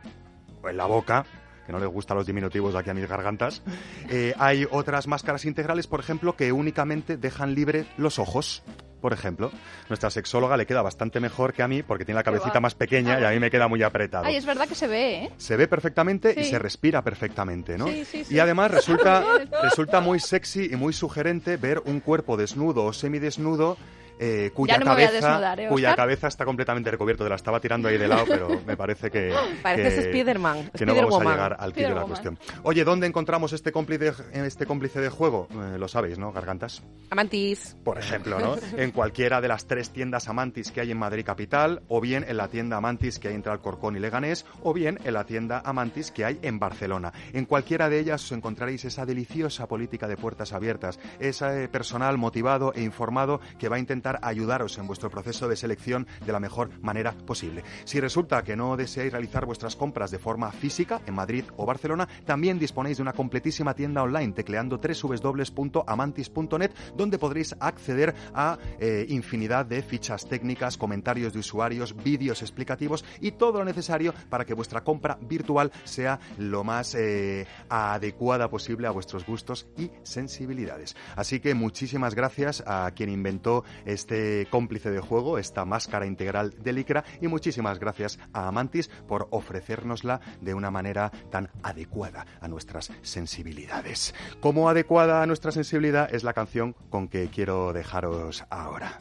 o en la boca, que no les gustan los diminutivos aquí a mis gargantas. Eh, hay otras máscaras integrales, por ejemplo, que únicamente dejan libre los ojos. Por ejemplo, nuestra sexóloga le queda bastante mejor que a mí porque tiene la cabecita más pequeña y a mí me queda muy apretado. Ay, es verdad que se ve, ¿eh? Se ve perfectamente y Sí. se respira perfectamente, ¿no? Sí, sí, sí. Y además resulta, resulta muy sexy y muy sugerente ver un cuerpo desnudo o semidesnudo eh, cuya, no cabeza, desnudar, ¿eh, cuya cabeza está completamente recubierto. Te la estaba tirando ahí de lado, pero me parece que... Pareces que- Spiderman, Que no vamos a llegar al quid de la cuestión. Oye, ¿dónde encontramos este cómplice, este cómplice de juego? Eh, lo sabéis, ¿no? Gargantas Amantis. por ejemplo, ¿no? En cualquiera de las tres tiendas Amantis que hay en Madrid capital, o bien en la tienda Amantis que hay entre Alcorcón y Leganés, o bien en la tienda Amantis que hay en Barcelona. En cualquiera de ellas os encontraréis esa deliciosa política de puertas abiertas, ese personal motivado e informado que va a intentar ayudaros en vuestro proceso de selección de la mejor manera posible. Si resulta que no deseáis realizar vuestras compras de forma física en Madrid o Barcelona, también disponéis de una completísima tienda online tecleando www.amantis.net donde podréis acceder a eh, infinidad de fichas técnicas, comentarios de usuarios, vídeos explicativos y todo lo necesario para que vuestra compra virtual sea lo más eh, adecuada posible a vuestros gustos y sensibilidades. Así que muchísimas gracias a quien inventó este cómplice de juego, esta máscara integral de licra y muchísimas gracias a Amantis por ofrecérnosla de una manera tan adecuada a nuestras sensibilidades. Como adecuada a nuestra sensibilidad es la canción con que quiero dejaros ahora.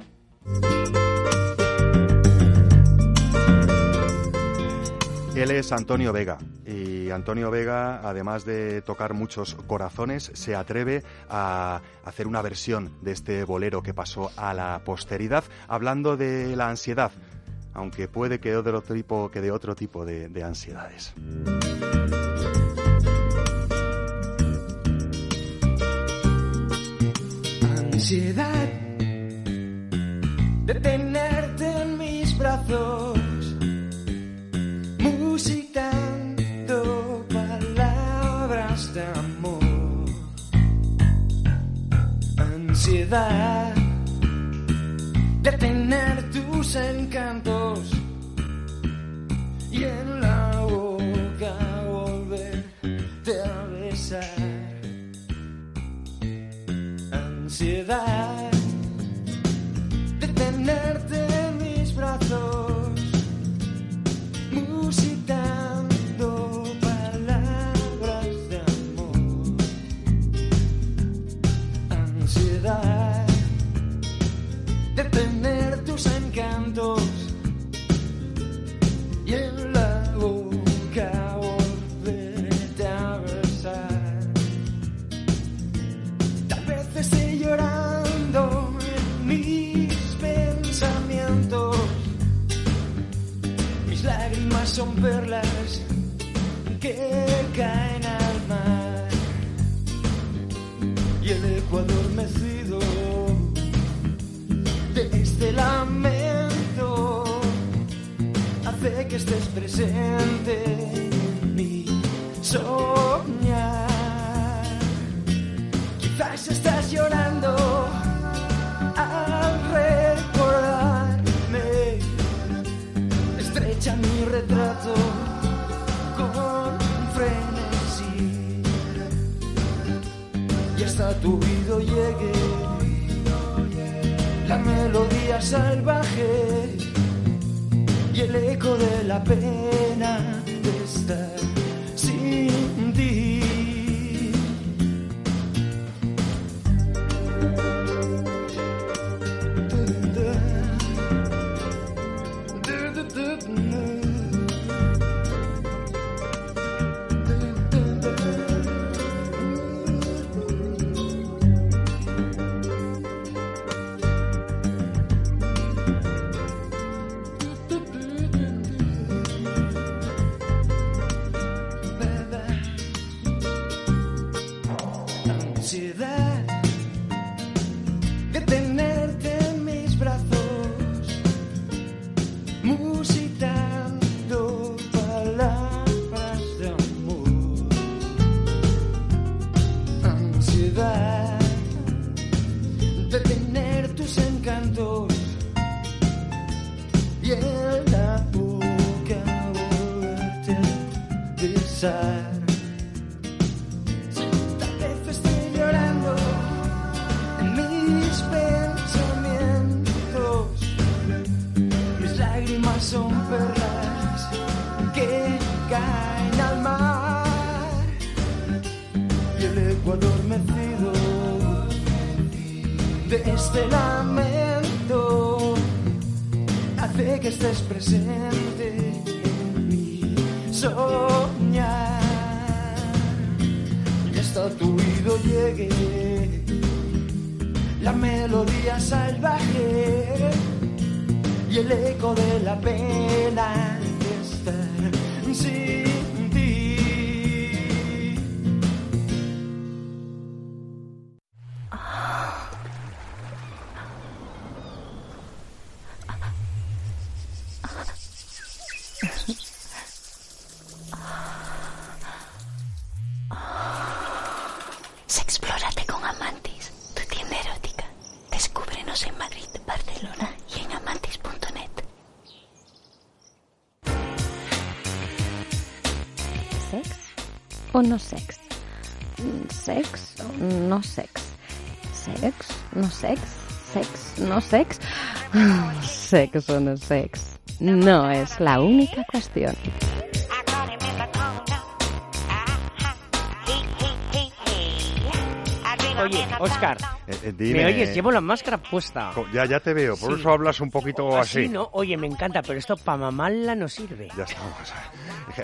Él es Antonio Vega y Antonio Vega, además de tocar muchos corazones, se atreve a hacer una versión de este bolero que pasó a la posteridad, hablando de la ansiedad, aunque puede que de otro tipo, que de otro tipo de, de ansiedades. Ansiedad De tener tus encantos y en la boca volverte a besar. Ansiedad que caen al mar. Y el eco adormecido de este lamento hace que estés presente en mi soñar. Quizás estás llorando al recordarme. Estrecha mi retrato con hasta tu oído llegue la melodía salvaje y el eco de la pena de estar sin ti. Salvaje y el eco de la pena de estar. Sin o no sex? ¿Sex o no sex? ¿Sex? ¿No sex? ¿Sex? ¿No sex? ¿Sex o no sex? No es la única cuestión. Oye, Oscar, Eh, eh, dime. ¿me oyes? Llevo la máscara puesta. Ya, ya te veo, por Sí. eso hablas un poquito así. Así, ¿no? Oye, me encanta, pero esto para mamarla no sirve. Ya estamos.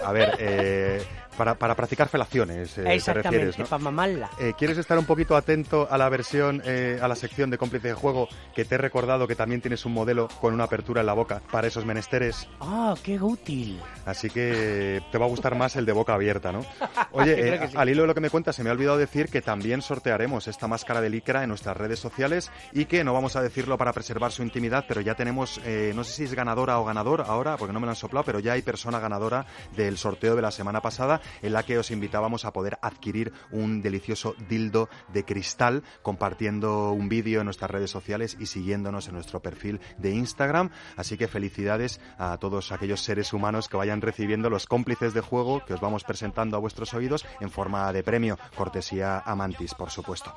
A ver, eh, para, para practicar felaciones, eh, te refieres, ¿no? para mamarla. Eh, ¿Quieres estar un poquito atento a la versión, eh, a la sección de cómplice de juego que te he recordado que también tienes un modelo con una apertura en la boca para esos menesteres? Ah, qué útil. Así que te va a gustar más el de boca abierta, ¿no? Oye, eh, sí. al hilo de lo que me cuentas, se me ha olvidado decir que también sortearemos esta máscara de licra en nuestras redes sociales y que no vamos a decirlo para preservar su intimidad, pero ya tenemos, eh, no sé si es ganadora o ganador ahora, porque no me lo han soplado, pero ya hay persona ganadora del sorteo de la semana pasada en la que os invitábamos a poder adquirir un delicioso dildo de cristal compartiendo un vídeo en nuestras redes sociales y siguiéndonos en nuestro perfil de Instagram. Así que felicidades a todos aquellos seres humanos que vayan recibiendo los cómplices de juego que os vamos presentando a vuestros oídos en forma de premio, cortesía Amantis, por supuesto.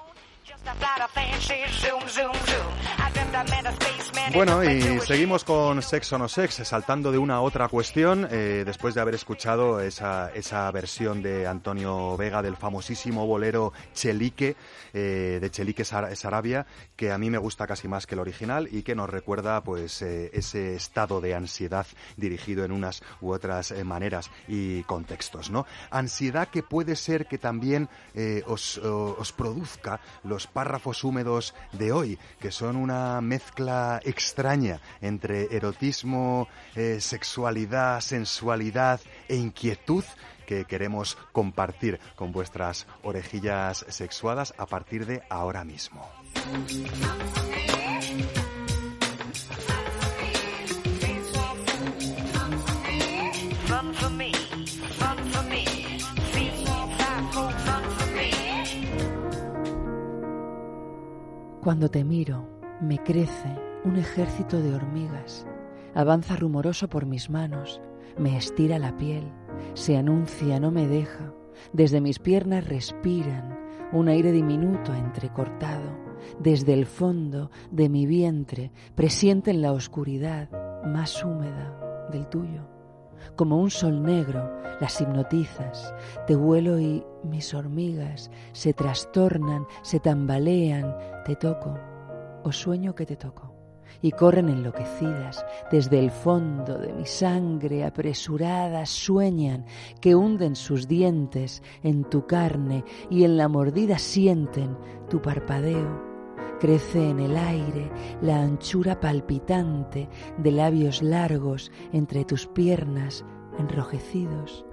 Bueno, y seguimos con Sex o no Sex, saltando de una a otra cuestión, eh, después de haber escuchado esa, esa versión de Antonio Vega del famosísimo bolero Chelique, eh, de Chelique Sar- Sarabia, que a mí me gusta casi más que el original y que nos recuerda pues eh, ese estado de ansiedad dirigido en unas u otras maneras y contextos, ¿no? Ansiedad que puede ser que también os, os produzca los párrafos húmedos de hoy, que son una mezcla extraña entre erotismo, eh, sexualidad, sensualidad e inquietud que queremos compartir con vuestras orejillas sexuadas a partir de ahora mismo. Cuando te miro, me crece un ejército de hormigas. Avanza rumoroso por mis manos, me estira la piel, se anuncia, no me deja. Desde mis piernas respiran un aire diminuto entrecortado. Desde el fondo de mi vientre presienten la oscuridad más húmeda del tuyo. Como un sol negro, las hipnotizas, te huelo y mis hormigas se trastornan, se tambalean, te toco o sueño que te toco y corren enloquecidas desde el fondo de mi sangre apresuradas sueñan que hunden sus dientes en tu carne y en la mordida sienten tu parpadeo Crece en el aire la anchura palpitante de labios largos entre tus piernas enrojecidos.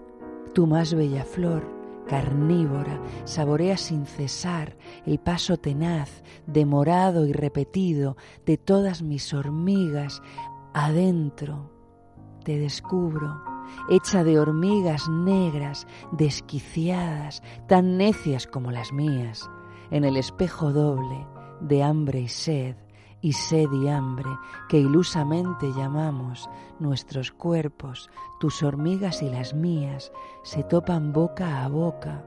Tu más bella flor, carnívora, saborea sin cesar el paso tenaz, demorado y repetido de todas mis hormigas. Adentro te descubro, hecha de hormigas negras, desquiciadas, tan necias como las mías, en el espejo doble de hambre y sed, y sed y hambre que ilusamente llamamos nuestros cuerpos, tus hormigas y las mías, se topan boca a boca,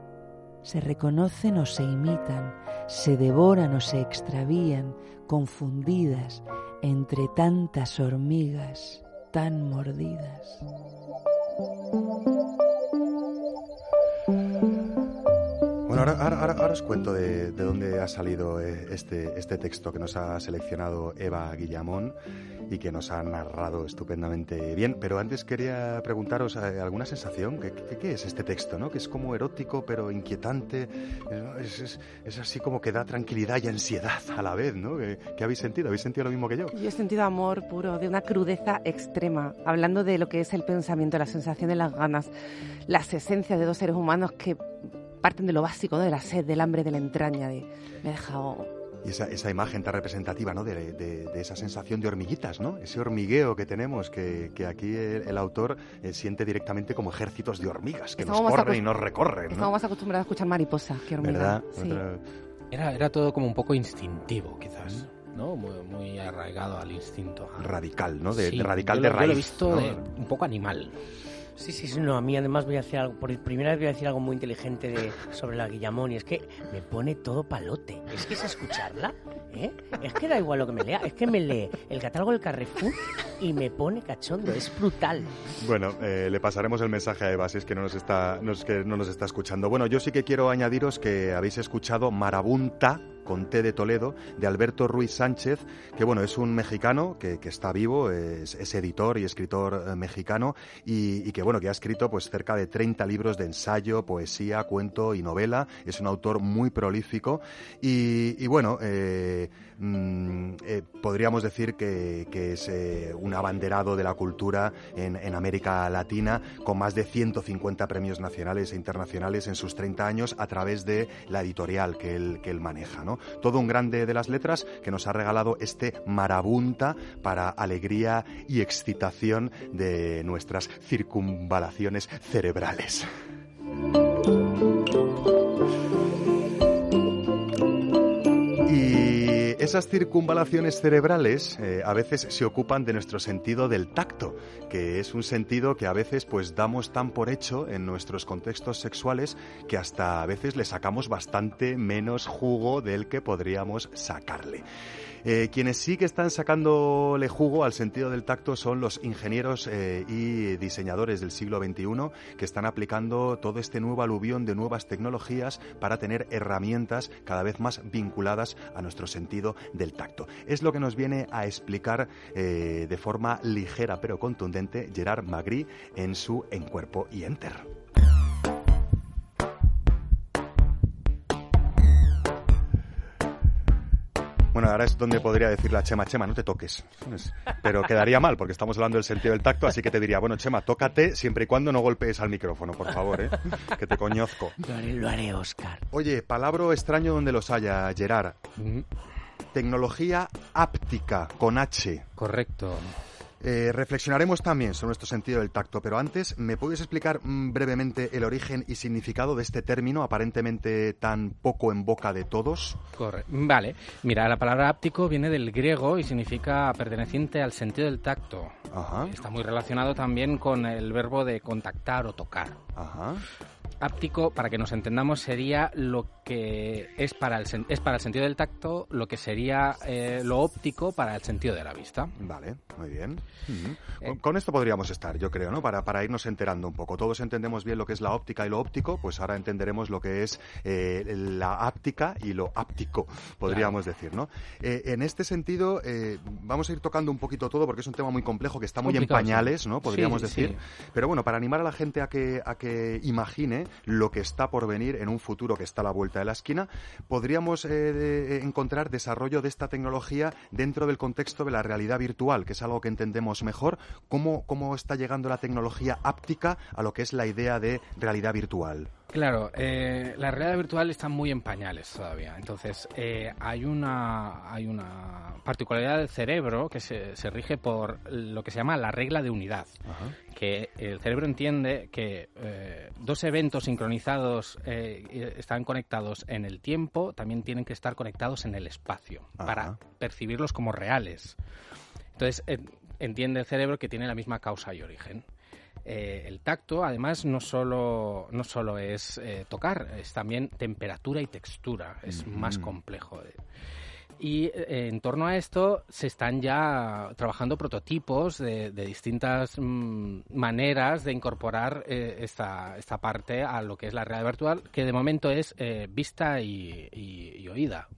se reconocen o se imitan, se devoran o se extravían, confundidas entre tantas hormigas tan mordidas. Ahora- ahora- ahora os cuento de, de dónde ha salido eh, este, este texto que nos ha seleccionado Eva Guillamón y que nos ha narrado estupendamente bien. Pero antes quería preguntaros eh, alguna sensación. ¿Qué, qué- qué es este texto? ¿no? Que es como erótico pero inquietante. Es, es- es así como que da tranquilidad y ansiedad a la vez. ¿no? ¿Qué, qué habéis sentido? ¿Habéis sentido lo mismo que yo? Yo he sentido amor puro, de una crudeza extrema, hablando de lo que es el pensamiento, la sensación de las ganas, las esencias de dos seres humanos que parten de lo básico, ¿no? de la sed, del hambre, de la entraña. De... Me ha dejado Y esa, esa imagen tan representativa, ¿no? De, de- de esa sensación de hormiguitas, ¿no? Ese hormigueo que tenemos, que, que aquí el, el autor eh, siente directamente como ejércitos de hormigas que Estamos nos corren y nos recorren, Estamos ¿no? más acostumbrados a escuchar mariposas que hormigas. Sí. Era, era todo como un poco instintivo, quizás, ¿no? Muy, muy arraigado al instinto. Radical, ¿no? De, Sí, de radical yo de lo- raíz. Yo lo he visto ¿no? de- un poco animal. Sí, sí, sí, no, a mí además voy a decir algo, por primera vez voy a decir algo muy inteligente de, sobre la Guillamón y es que me pone todo palote. Es que es escucharla, ¿eh? Es que da igual lo que me lea, es que me lee el catálogo del Carrefour y me pone cachondo, es brutal. Bueno, eh, le pasaremos el mensaje a Eva si es que no nos está, no es que no nos está escuchando. Bueno, yo sí que quiero añadiros que habéis escuchado Marabunta con T de Toledo de Alberto Ruiz Sánchez, que bueno, es un mexicano que, que está vivo, es, es editor y escritor eh, mexicano y, y que bueno, que ha escrito pues cerca de 30 libros de ensayo, poesía, cuento y novela. Es un autor muy prolífico y, y bueno, eh, mm, eh, podríamos decir que, es eh, un abanderado de la cultura en, en América Latina, con más de 150 premios nacionales e internacionales en sus 30 años a través de la editorial que él, que él maneja. ¿no? Todo un grande de las letras que nos ha regalado este marabunta para alegría y excitación de nuestras circunvalaciones cerebrales. Esas circunvalaciones cerebrales eh, a veces se ocupan de nuestro sentido del tacto, que es un sentido que a veces pues damos tan por hecho en nuestros contextos sexuales que hasta a veces le sacamos bastante menos jugo del que podríamos sacarle. Eh, quienes sí que están sacándole jugo al sentido del tacto son los ingenieros eh, y diseñadores del siglo XXI que están aplicando todo este nuevo aluvión de nuevas tecnologías para tener herramientas cada vez más vinculadas a nuestro sentido del tacto. Es lo que nos viene a explicar eh, de forma ligera pero contundente Gerard Magri en su En Cuerpo y Enter. Bueno, ahora es donde podría decirle a Chema, Chema, no te toques. Es- Pero quedaría mal, porque estamos hablando del sentido del tacto, así que te diría, bueno, Chema, tócate siempre y cuando no golpees al micrófono, por favor, ¿eh? Que te coñozco. Lo haré, lo haré, Oscar. Oye, palabra extraño donde los haya, Gerard. Tecnología áptica, con H. Correcto. Eh, reflexionaremos también sobre nuestro sentido del tacto, pero antes, ¿me puedes explicar mm, brevemente el origen y significado de este término aparentemente tan poco en boca de todos? Corre- Vale, mira, la palabra áptico viene del griego y significa perteneciente al sentido del tacto. Está muy relacionado también con el verbo de contactar o tocar. Áptico, para que nos entendamos, sería lo que es para el, sen- es para el sentido del tacto, lo que sería eh, lo óptico para el sentido de la vista. Vale, muy bien. Ujú. Con, con esto podríamos estar, yo creo, ¿no? Para, para irnos enterando un poco. Todos entendemos bien lo que es la óptica y lo óptico, pues ahora entenderemos lo que es eh, la áptica y lo áptico, podríamos decir, ¿no? Eh, en este sentido, eh, vamos a ir tocando un poquito todo porque es un tema muy complejo que está muy Complicado, en pañales. ¿no? Podríamos Sí, decir. sí. Pero bueno, para animar a la gente a que, a que imagine lo que está por venir en un futuro que está a la vuelta de la esquina, podríamos eh, de- encontrar desarrollo de esta tecnología dentro del contexto de la realidad virtual, que es algo que entendemos mejor. ¿Cómo, cómo está llegando la tecnología áptica a lo que es la idea de realidad virtual? Claro, eh, la realidad virtual está muy en pañales todavía. Entonces, eh, hay, una, hay una particularidad del cerebro que se, se, rige por lo que se llama la regla de unidad. Que el cerebro entiende que eh, dos eventos sincronizados eh, están conectados en el tiempo, también tienen que estar conectados en el espacio para percibirlos como reales. Entonces, entiende el cerebro que tiene la misma causa y origen. Eh, el tacto, además, no solo, no solo es eh, tocar, es también temperatura y textura, es más complejo. Y eh, en torno a esto se están ya trabajando prototipos de, distintas mm, maneras de incorporar esta, esta parte a lo que es la realidad virtual, que de momento es vista y, oída.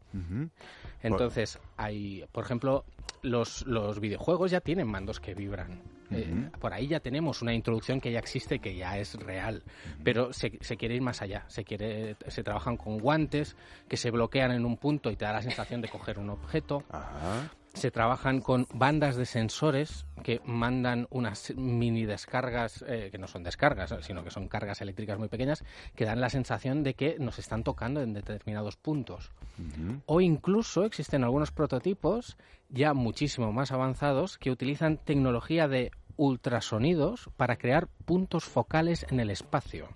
Entonces, hay, por ejemplo, los, los videojuegos ya tienen mandos que vibran. Eh, por ahí ya tenemos una introducción que ya existe, que ya es real, pero se, se, quiere ir más allá. Se, quiere, se trabajan con guantes que se bloquean en un punto y te da la sensación de coger un objeto. Se trabajan con bandas de sensores que mandan unas mini descargas, eh, que no son descargas, sino que son cargas eléctricas muy pequeñas, que dan la sensación de que nos están tocando en determinados puntos. O incluso existen algunos prototipos ya muchísimo más avanzados que utilizan tecnología de ultrasonidos para crear puntos focales en el espacio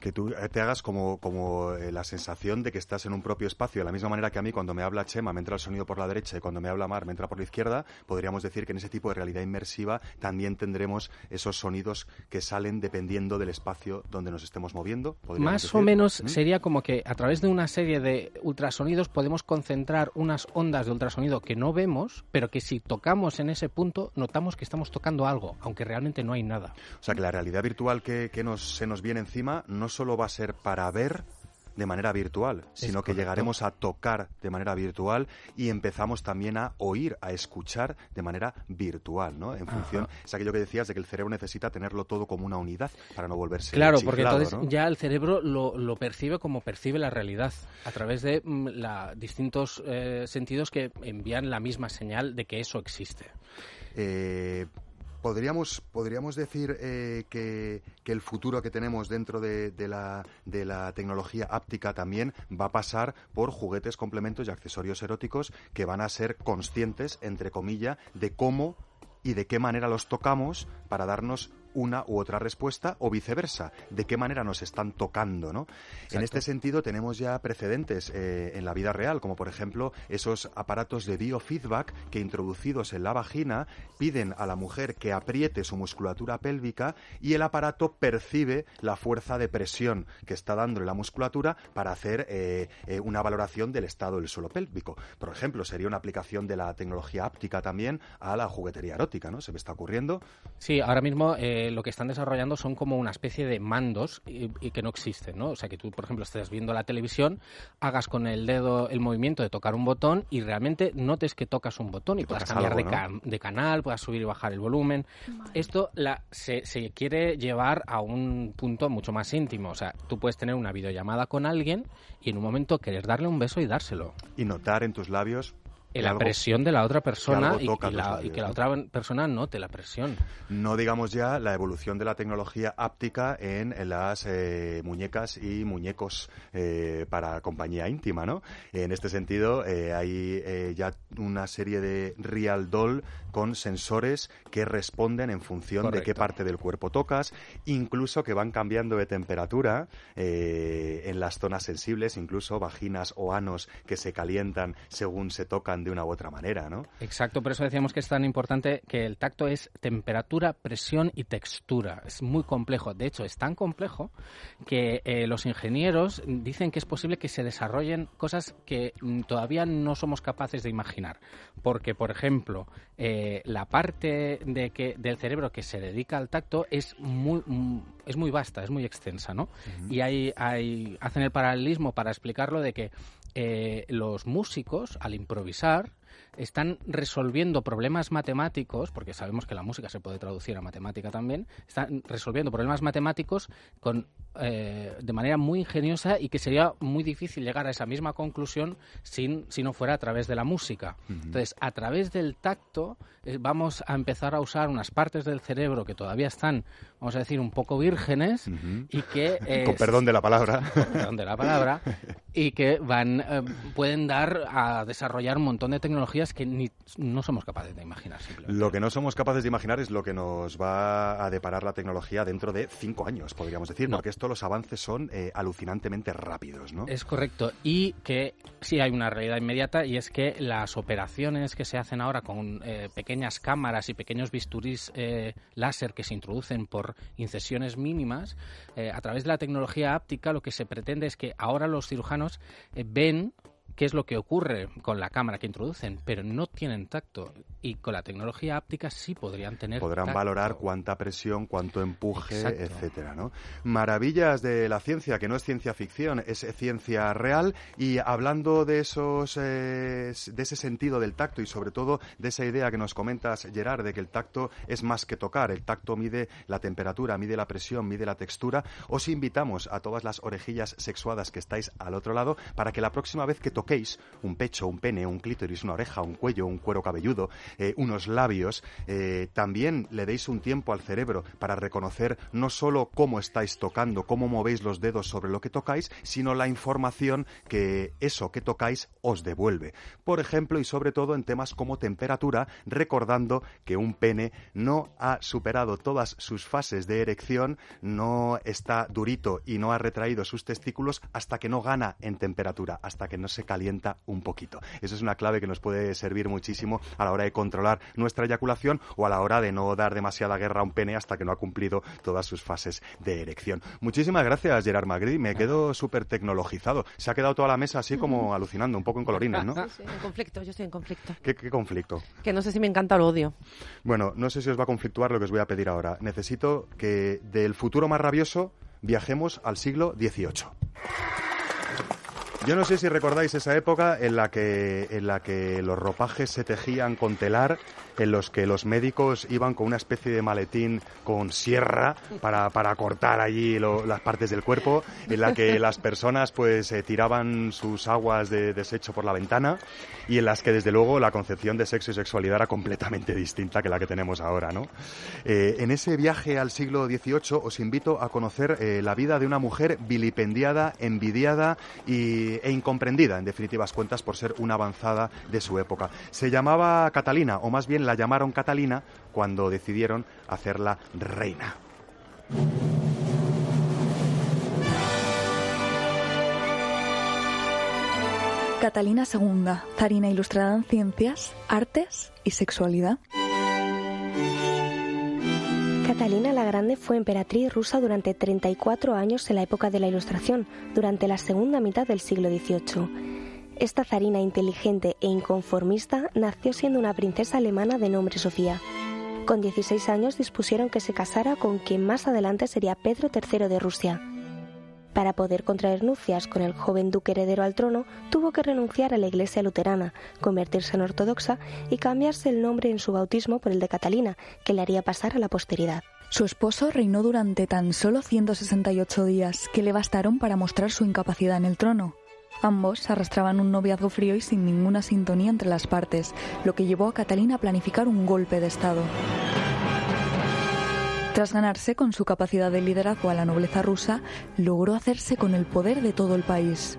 que tú eh, te hagas como, como eh, la sensación de que estás en un propio espacio. De la misma manera que a mí, cuando me habla Chema, me entra el sonido por la derecha y cuando me habla Mar, me entra por la izquierda, podríamos decir que en ese tipo de realidad inmersiva también tendremos esos sonidos que salen dependiendo del espacio donde nos estemos moviendo. Más o menos ¿Mm? sería como que a través de una serie de ultrasonidos podemos concentrar unas ondas de ultrasonido que no vemos, pero que si tocamos en ese punto notamos que estamos tocando algo, aunque realmente no hay nada. O sea que la realidad virtual que, que nos, se nos viene encima no solo va a ser para ver de manera virtual, sino que llegaremos a tocar de manera virtual y empezamos también a oír, a escuchar de manera virtual, ¿no? En función, es aquello que decías de que el cerebro necesita tenerlo todo como una unidad para no volverse Claro, porque entonces ya el cerebro lo, percibe como percibe la realidad, a través de mm, la, distintos eh, sentidos que envían la misma señal de que eso existe. Eh, podríamos, podríamos decir eh, que, el futuro que tenemos dentro de, la, de la tecnología áptica también va a pasar por juguetes, complementos y accesorios eróticos que van a ser conscientes, entre comillas, de cómo y de qué manera los tocamos para darnos una u otra respuesta o viceversa, de qué manera nos están tocando, ¿no? En este sentido tenemos ya precedentes eh, en la vida real, como por ejemplo esos aparatos de biofeedback que introducidos en la vagina piden a la mujer que apriete su musculatura pélvica y el aparato percibe la fuerza de presión que está dando la musculatura para hacer eh, eh, una valoración del estado del suelo pélvico. Por ejemplo, sería una aplicación de la tecnología áptica también a la juguetería erótica, ¿no? Se me está ocurriendo. Sí, ahora mismo lo que están desarrollando son como una especie de mandos y, que no existen, ¿no? O sea, que tú, por ejemplo, estés viendo la televisión, hagas con el dedo el movimiento de tocar un botón y realmente notes que tocas un botón y, puedas cambiar de, canal, puedas subir y bajar el volumen. Esto la, se, se quiere llevar a un punto mucho más íntimo. O sea, tú puedes tener una videollamada con alguien y en un momento querer darle un beso y dárselo. Y notar en tus labios la presión de la otra persona y, que la otra persona note la presión. No digamos ya la evolución de la tecnología áptica en, las eh, muñecas y muñecos eh, para compañía íntima, ¿no? En este sentido, eh, hay ya una serie de Real Doll con sensores que responden en función de qué parte del cuerpo tocas, incluso que van cambiando de temperatura en las zonas sensibles, incluso vaginas o anos que se calientan según se tocan de una u otra manera, ¿no? Exacto, por eso decíamos que es tan importante que el tacto es temperatura, presión y textura. Es muy complejo. De hecho, es tan complejo que eh, los ingenieros dicen que es posible que se desarrollen cosas que mm, todavía no somos capaces de imaginar. Porque, por ejemplo, eh, la parte de que, del cerebro que se dedica al tacto es muy, mm, es muy vasta, es muy extensa, ¿no? Y hay, hay, hacen el paralelismo para explicarlo de que eh, los músicos, al improvisar, están resolviendo problemas matemáticos, porque sabemos que la música se puede traducir a matemática también, están resolviendo problemas matemáticos con eh, de manera muy ingeniosa y que sería muy difícil llegar a esa misma conclusión sin, si no fuera a través de la música. Entonces, a través del tacto eh, vamos a empezar a usar unas partes del cerebro que todavía están, vamos a decir, un poco vírgenes y que... eh, Con perdón de la palabra. perdón de la palabra, y que van pueden dar a desarrollar un montón de tecnologías que ni, no somos capaces de imaginar. Lo que no somos capaces de imaginar es lo que nos va a deparar la tecnología dentro de cinco años, podríamos decir, porque esto los avances son eh, alucinantemente rápidos, ¿no? Es correcto. Y que sí hay una realidad inmediata y es que las operaciones que se hacen ahora con eh, pequeñas cámaras y pequeños bisturís eh, láser que se introducen por incesiones mínimas, a través de la tecnología áptica lo que se pretende es que ahora los cirujanos ven qué es lo que ocurre con la cámara que introducen, pero no tienen tacto. Y con la tecnología áptica sí podrían tener Podrán tacto. valorar cuánta presión, cuánto empuje, Exacto. etcétera, ¿no? Maravillas de la ciencia, que no es ciencia ficción, es ciencia real. Y hablando de esos, eh, de ese sentido del tacto y sobre todo de esa idea que nos comentas, Gerard, de que el tacto es más que tocar. El tacto mide la temperatura, mide la presión, mide la textura. Os invitamos a todas las orejillas sexuadas que estáis al otro lado para que la próxima vez que toquéis un pecho, un pene, un clítoris, una oreja, un cuello, un cuero cabelludo, eh, unos labios, eh, también le deis un tiempo al cerebro para reconocer no solo cómo estáis tocando, cómo movéis los dedos sobre lo que tocáis, sino la información que eso que tocáis os devuelve. Por ejemplo, y sobre todo en temas como temperatura, recordando que un pene no ha superado todas sus fases de erección, no está durito y no ha retraído sus testículos hasta que no gana en temperatura, hasta que no se calienta un poquito. Eso es una clave que nos puede servir muchísimo a la hora de controlar nuestra eyaculación o a la hora de no dar demasiada guerra a un pene hasta que no ha cumplido todas sus fases de erección. Muchísimas gracias, Gerard Magri. Me quedo súper tecnologizado. Se ha quedado toda la mesa así como alucinando, un poco en colorines, ¿no? Sí, en conflicto, yo estoy en conflicto. ¿Qué, qué conflicto? Que no sé si me encanta o lo odio. Bueno, no sé si os va a conflictuar lo que os voy a pedir ahora. Necesito que del futuro más rabioso viajemos al siglo XVIII. Yo no sé si recordáis esa época en la que en la que los ropajes se tejían con telar, en los que los médicos iban con una especie de maletín con sierra para, para cortar allí las partes del cuerpo, en la que las personas pues eh, tiraban sus aguas de desecho por la ventana y en las que desde luego la concepción de sexo y sexualidad era completamente distinta que la que tenemos ahora, ¿no? Eh, en ese viaje al siglo XVIII os invito a conocer eh, la vida de una mujer vilipendiada, envidiada y, e incomprendida, en definitivas cuentas, por ser una avanzada de su época. Se llamaba Catalina, o más bien la llamaron Catalina, cuando decidieron hacerla reina. Catalina II, zarina ilustrada en ciencias, artes y sexualidad. Catalina la Grande fue emperatriz rusa durante 34 años en la época de la Ilustración, durante la segunda mitad del siglo XVIII. Esta zarina inteligente e inconformista nació siendo una princesa alemana de nombre Sofía. Con 16 años dispusieron que se casara con quien más adelante sería Pedro III de Rusia. Para poder contraer nupcias con el joven duque heredero al trono, tuvo que renunciar a la iglesia luterana, convertirse en ortodoxa y cambiarse el nombre en su bautismo por el de Catalina, que le haría pasar a la posteridad. Su esposo reinó durante tan solo 168 días, que le bastaron para mostrar su incapacidad en el trono. Ambos arrastraban un noviazgo frío y sin ninguna sintonía entre las partes, lo que llevó a Catalina a planificar un golpe de Estado. Tras ganarse con su capacidad de liderazgo a la nobleza rusa, logró hacerse con el poder de todo el país.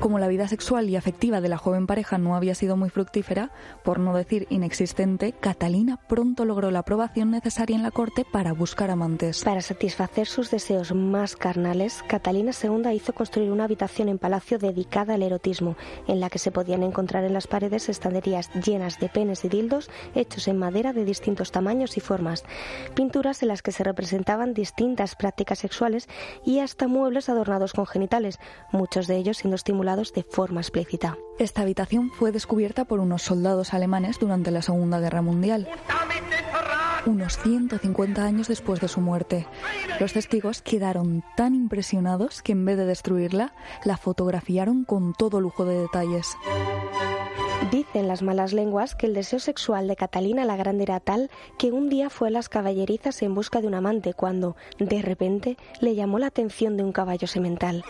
Como la vida sexual y afectiva de la joven pareja no había sido muy fructífera, por no decir inexistente, Catalina pronto logró la aprobación necesaria en la corte para buscar amantes. Para satisfacer sus deseos más carnales, Catalina II hizo construir una habitación en palacio dedicada al erotismo, en la que se podían encontrar en las paredes estanterías llenas de penes y dildos hechos en madera de distintos tamaños y formas, pinturas en las que se representaban distintas prácticas sexuales y hasta muebles adornados con genitales, muchos de ellos siendo estimulados de forma explícita. Esta habitación fue descubierta por unos soldados alemanes durante la Segunda Guerra Mundial, unos 150 años después de su muerte. Los testigos quedaron tan impresionados que en vez de destruirla, la fotografiaron con todo lujo de detalles. Dicen las malas lenguas que el deseo sexual de Catalina la Grande era tal que un día fue a las caballerizas en busca de un amante cuando, de repente, le llamó la atención de un caballo semental.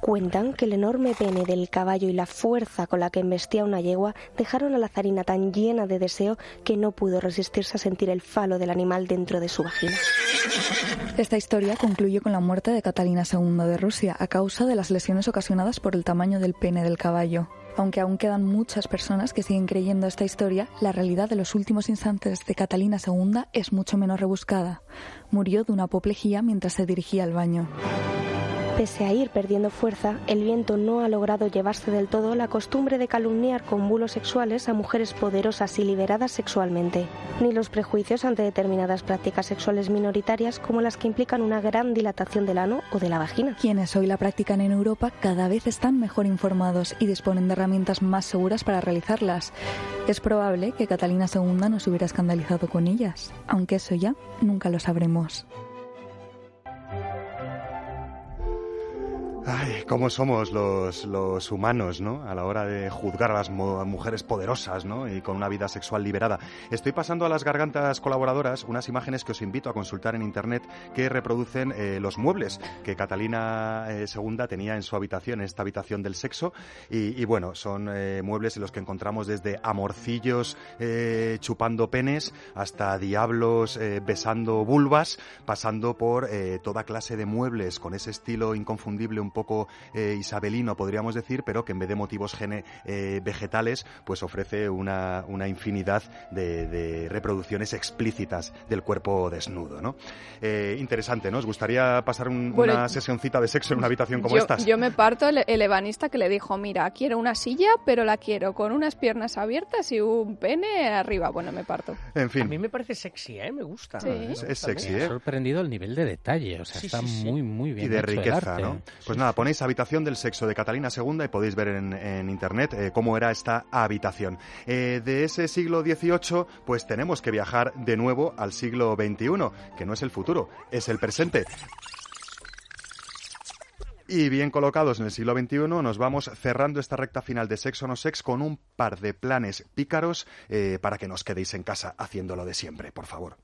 Cuentan que el enorme pene del caballo y la fuerza con la que embestía una yegua dejaron a la zarina tan llena de deseo que no pudo resistirse a sentir el falo del animal dentro de su vagina. Esta historia concluye con la muerte de Catalina II de Rusia a causa de las lesiones ocasionadas por el tamaño del pene del caballo. Aunque aún quedan muchas personas que siguen creyendo esta historia, la realidad de los últimos instantes de Catalina II es mucho menos rebuscada. Murió de una apoplejía mientras se dirigía al baño. Pese a ir perdiendo fuerza, el viento no ha logrado llevarse del todo la costumbre de calumniar con bulos sexuales a mujeres poderosas y liberadas sexualmente, ni los prejuicios ante determinadas prácticas sexuales minoritarias como las que implican una gran dilatación del ano o de la vagina. Quienes hoy la practican en Europa cada vez están mejor informados y disponen de herramientas más seguras para realizarlas. Es probable que Catalina II nos hubiera escandalizado con ellas, aunque eso ya nunca lo sabremos. Ay, cómo somos los, los humanos, ¿no? A la hora de juzgar a las mu- mujeres poderosas, ¿no? Y con una vida sexual liberada. Estoy pasando a las gargantas colaboradoras unas imágenes que os invito a consultar en internet que reproducen eh, los muebles que Catalina eh, tenía en su habitación, en esta habitación del sexo. Y, y bueno, son eh, muebles en los que encontramos desde amorcillos eh, chupando penes hasta diablos eh, besando vulvas, pasando por eh, toda clase de muebles con ese estilo inconfundible, un poco eh, isabelino, podríamos decir, pero que en vez de motivos gene- eh, vegetales, pues ofrece una, una infinidad de, de reproducciones explícitas del cuerpo desnudo, ¿no? Eh, interesante, ¿no? ¿Os gustaría pasar un- Bueno, una sesioncita de sexo en una habitación como yo, estas? yo me parto el, el ebanista que le dijo, mira, quiero una silla, pero la quiero con unas piernas abiertas y un pene arriba. Bueno, me parto. En fin. A mí me parece sexy, ¿eh? Me gusta. Sí. Es, sexy, mucho. Me ha ¿eh? sorprendido el nivel de detalle, o sea, Sí, está sí, sí. muy, muy bien y de hecho el riqueza, arte. ¿no? Pues ponéis habitación del sexo de Catalina II y podéis ver en, en internet eh, cómo era esta habitación. Eh, de ese siglo XVIII, pues tenemos que viajar de nuevo al siglo XXI, que no es el futuro, es el presente. Y bien colocados en el siglo XXI, nos vamos cerrando esta recta final de Sexo No Sex con un par de planes pícaros eh, para que nos quedéis en casa haciéndolo de siempre, por favor.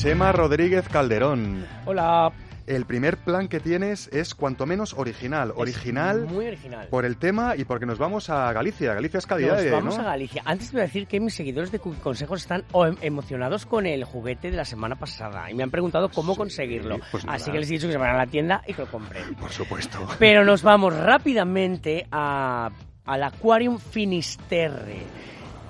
Chema Rodríguez Calderón. Hola. El primer plan que tienes es cuanto menos original. Original muy original. por el tema y porque nos vamos a Galicia. Galicia es calidad, Nos vamos ¿no? a Galicia. Antes voy a decir que mis seguidores de Cookie Consejos están em- emocionados con el juguete de la semana pasada y me han preguntado cómo conseguirlo. pues. Así que les he dicho que se van a la tienda y que lo compren. Por supuesto. Pero nos vamos rápidamente a, al Aquarium Finisterre.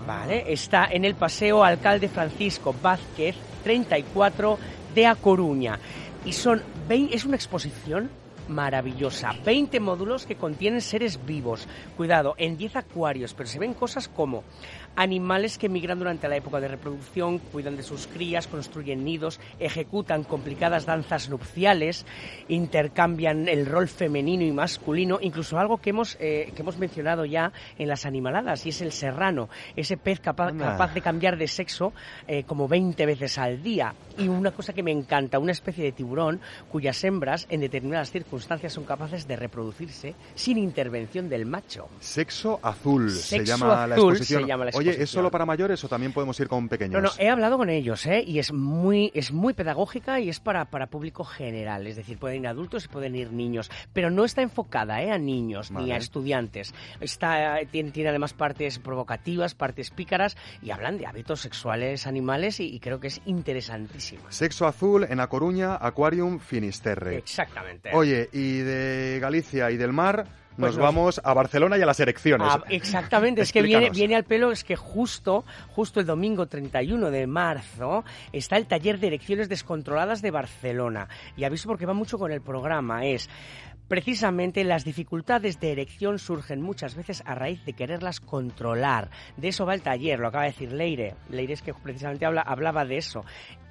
Vale, está en el Paseo Alcalde Francisco Vázquez 34 de A Coruña. Y son 20 es una exposición maravillosa. 20 módulos que contienen seres vivos. Cuidado, en 10 acuarios, pero se ven cosas como animales que migran durante la época de reproducción, cuidan de sus crías, construyen nidos, ejecutan complicadas danzas nupciales, intercambian el rol femenino y masculino, incluso algo que hemos, eh, que hemos mencionado ya en las animaladas, y es el serrano, ese pez capaz, Anda. capaz de cambiar de sexo eh, como 20 veces al día. Y una cosa que me encanta, una especie de tiburón cuyas hembras en determinadas circunstancias son capaces de reproducirse sin intervención del macho. Sexo azul se llama la azul exposición. se llama la Oye, ¿es exposición. solo para mayores o también podemos ir con pequeños? No, no, he hablado con ellos, ¿eh? Y es muy, es muy pedagógica y es para, para público general. Es decir, pueden ir adultos y pueden ir niños. Pero no está enfocada, ¿eh? A niños ni a estudiantes. Está, eh, tiene, tiene además partes provocativas, partes pícaras y hablan de hábitos sexuales animales y, y creo que es interesantísima. Sexo azul en A Coruña, Aquarium Finisterre. Exactamente. Oye, y de Galicia y del mar Pues nos- vamos a Barcelona y a las elecciones. Ah, exactamente, es que viene, viene al pelo, es que justo, justo el domingo 31 de marzo está el taller de erecciones descontroladas de Barcelona. Y aviso porque va mucho con el programa, es precisamente las dificultades de erección surgen muchas veces a raíz de quererlas controlar. De eso va el taller, lo acaba de decir Leire. Leire es que precisamente habla, hablaba de eso.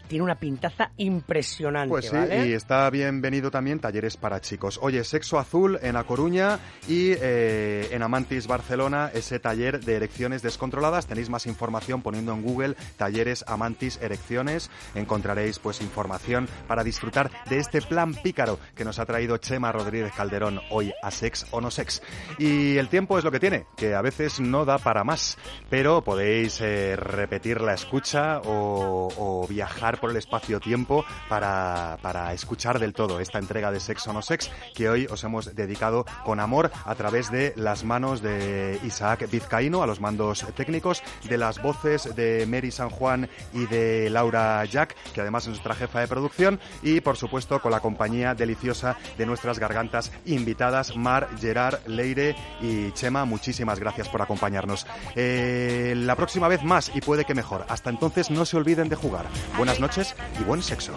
Tiene una pintaza impresionante. Pues sí, ¿vale? y está bienvenido también Talleres para Chicos. Oye, Sexo Azul en A Coruña y eh, en Amantis Barcelona, ese taller de erecciones descontroladas. Tenéis más información poniendo en Google Talleres Amantis Erecciones. Encontraréis pues información para disfrutar de este plan pícaro que nos ha traído Chema Rodríguez Calderón hoy a Sex o No Sex. Y el tiempo es lo que tiene, que a veces no da para más, pero podéis eh, repetir la escucha o, o viajar por el espacio-tiempo para, para escuchar del todo esta entrega de Sex o No Sex que hoy os hemos dedicado con amor a través de las manos de Isaac Vizcaíno a los mandos técnicos, de las voces de Mary San Juan y de Laura Jack, que además es nuestra jefa de producción, y por supuesto con la compañía deliciosa de nuestras gargantas invitadas, Mar, Gerard, Leire y Chema. Muchísimas gracias por acompañarnos. Eh, la próxima vez más y puede que mejor. Hasta entonces no se olviden de jugar. Buenas noches y buen sexo.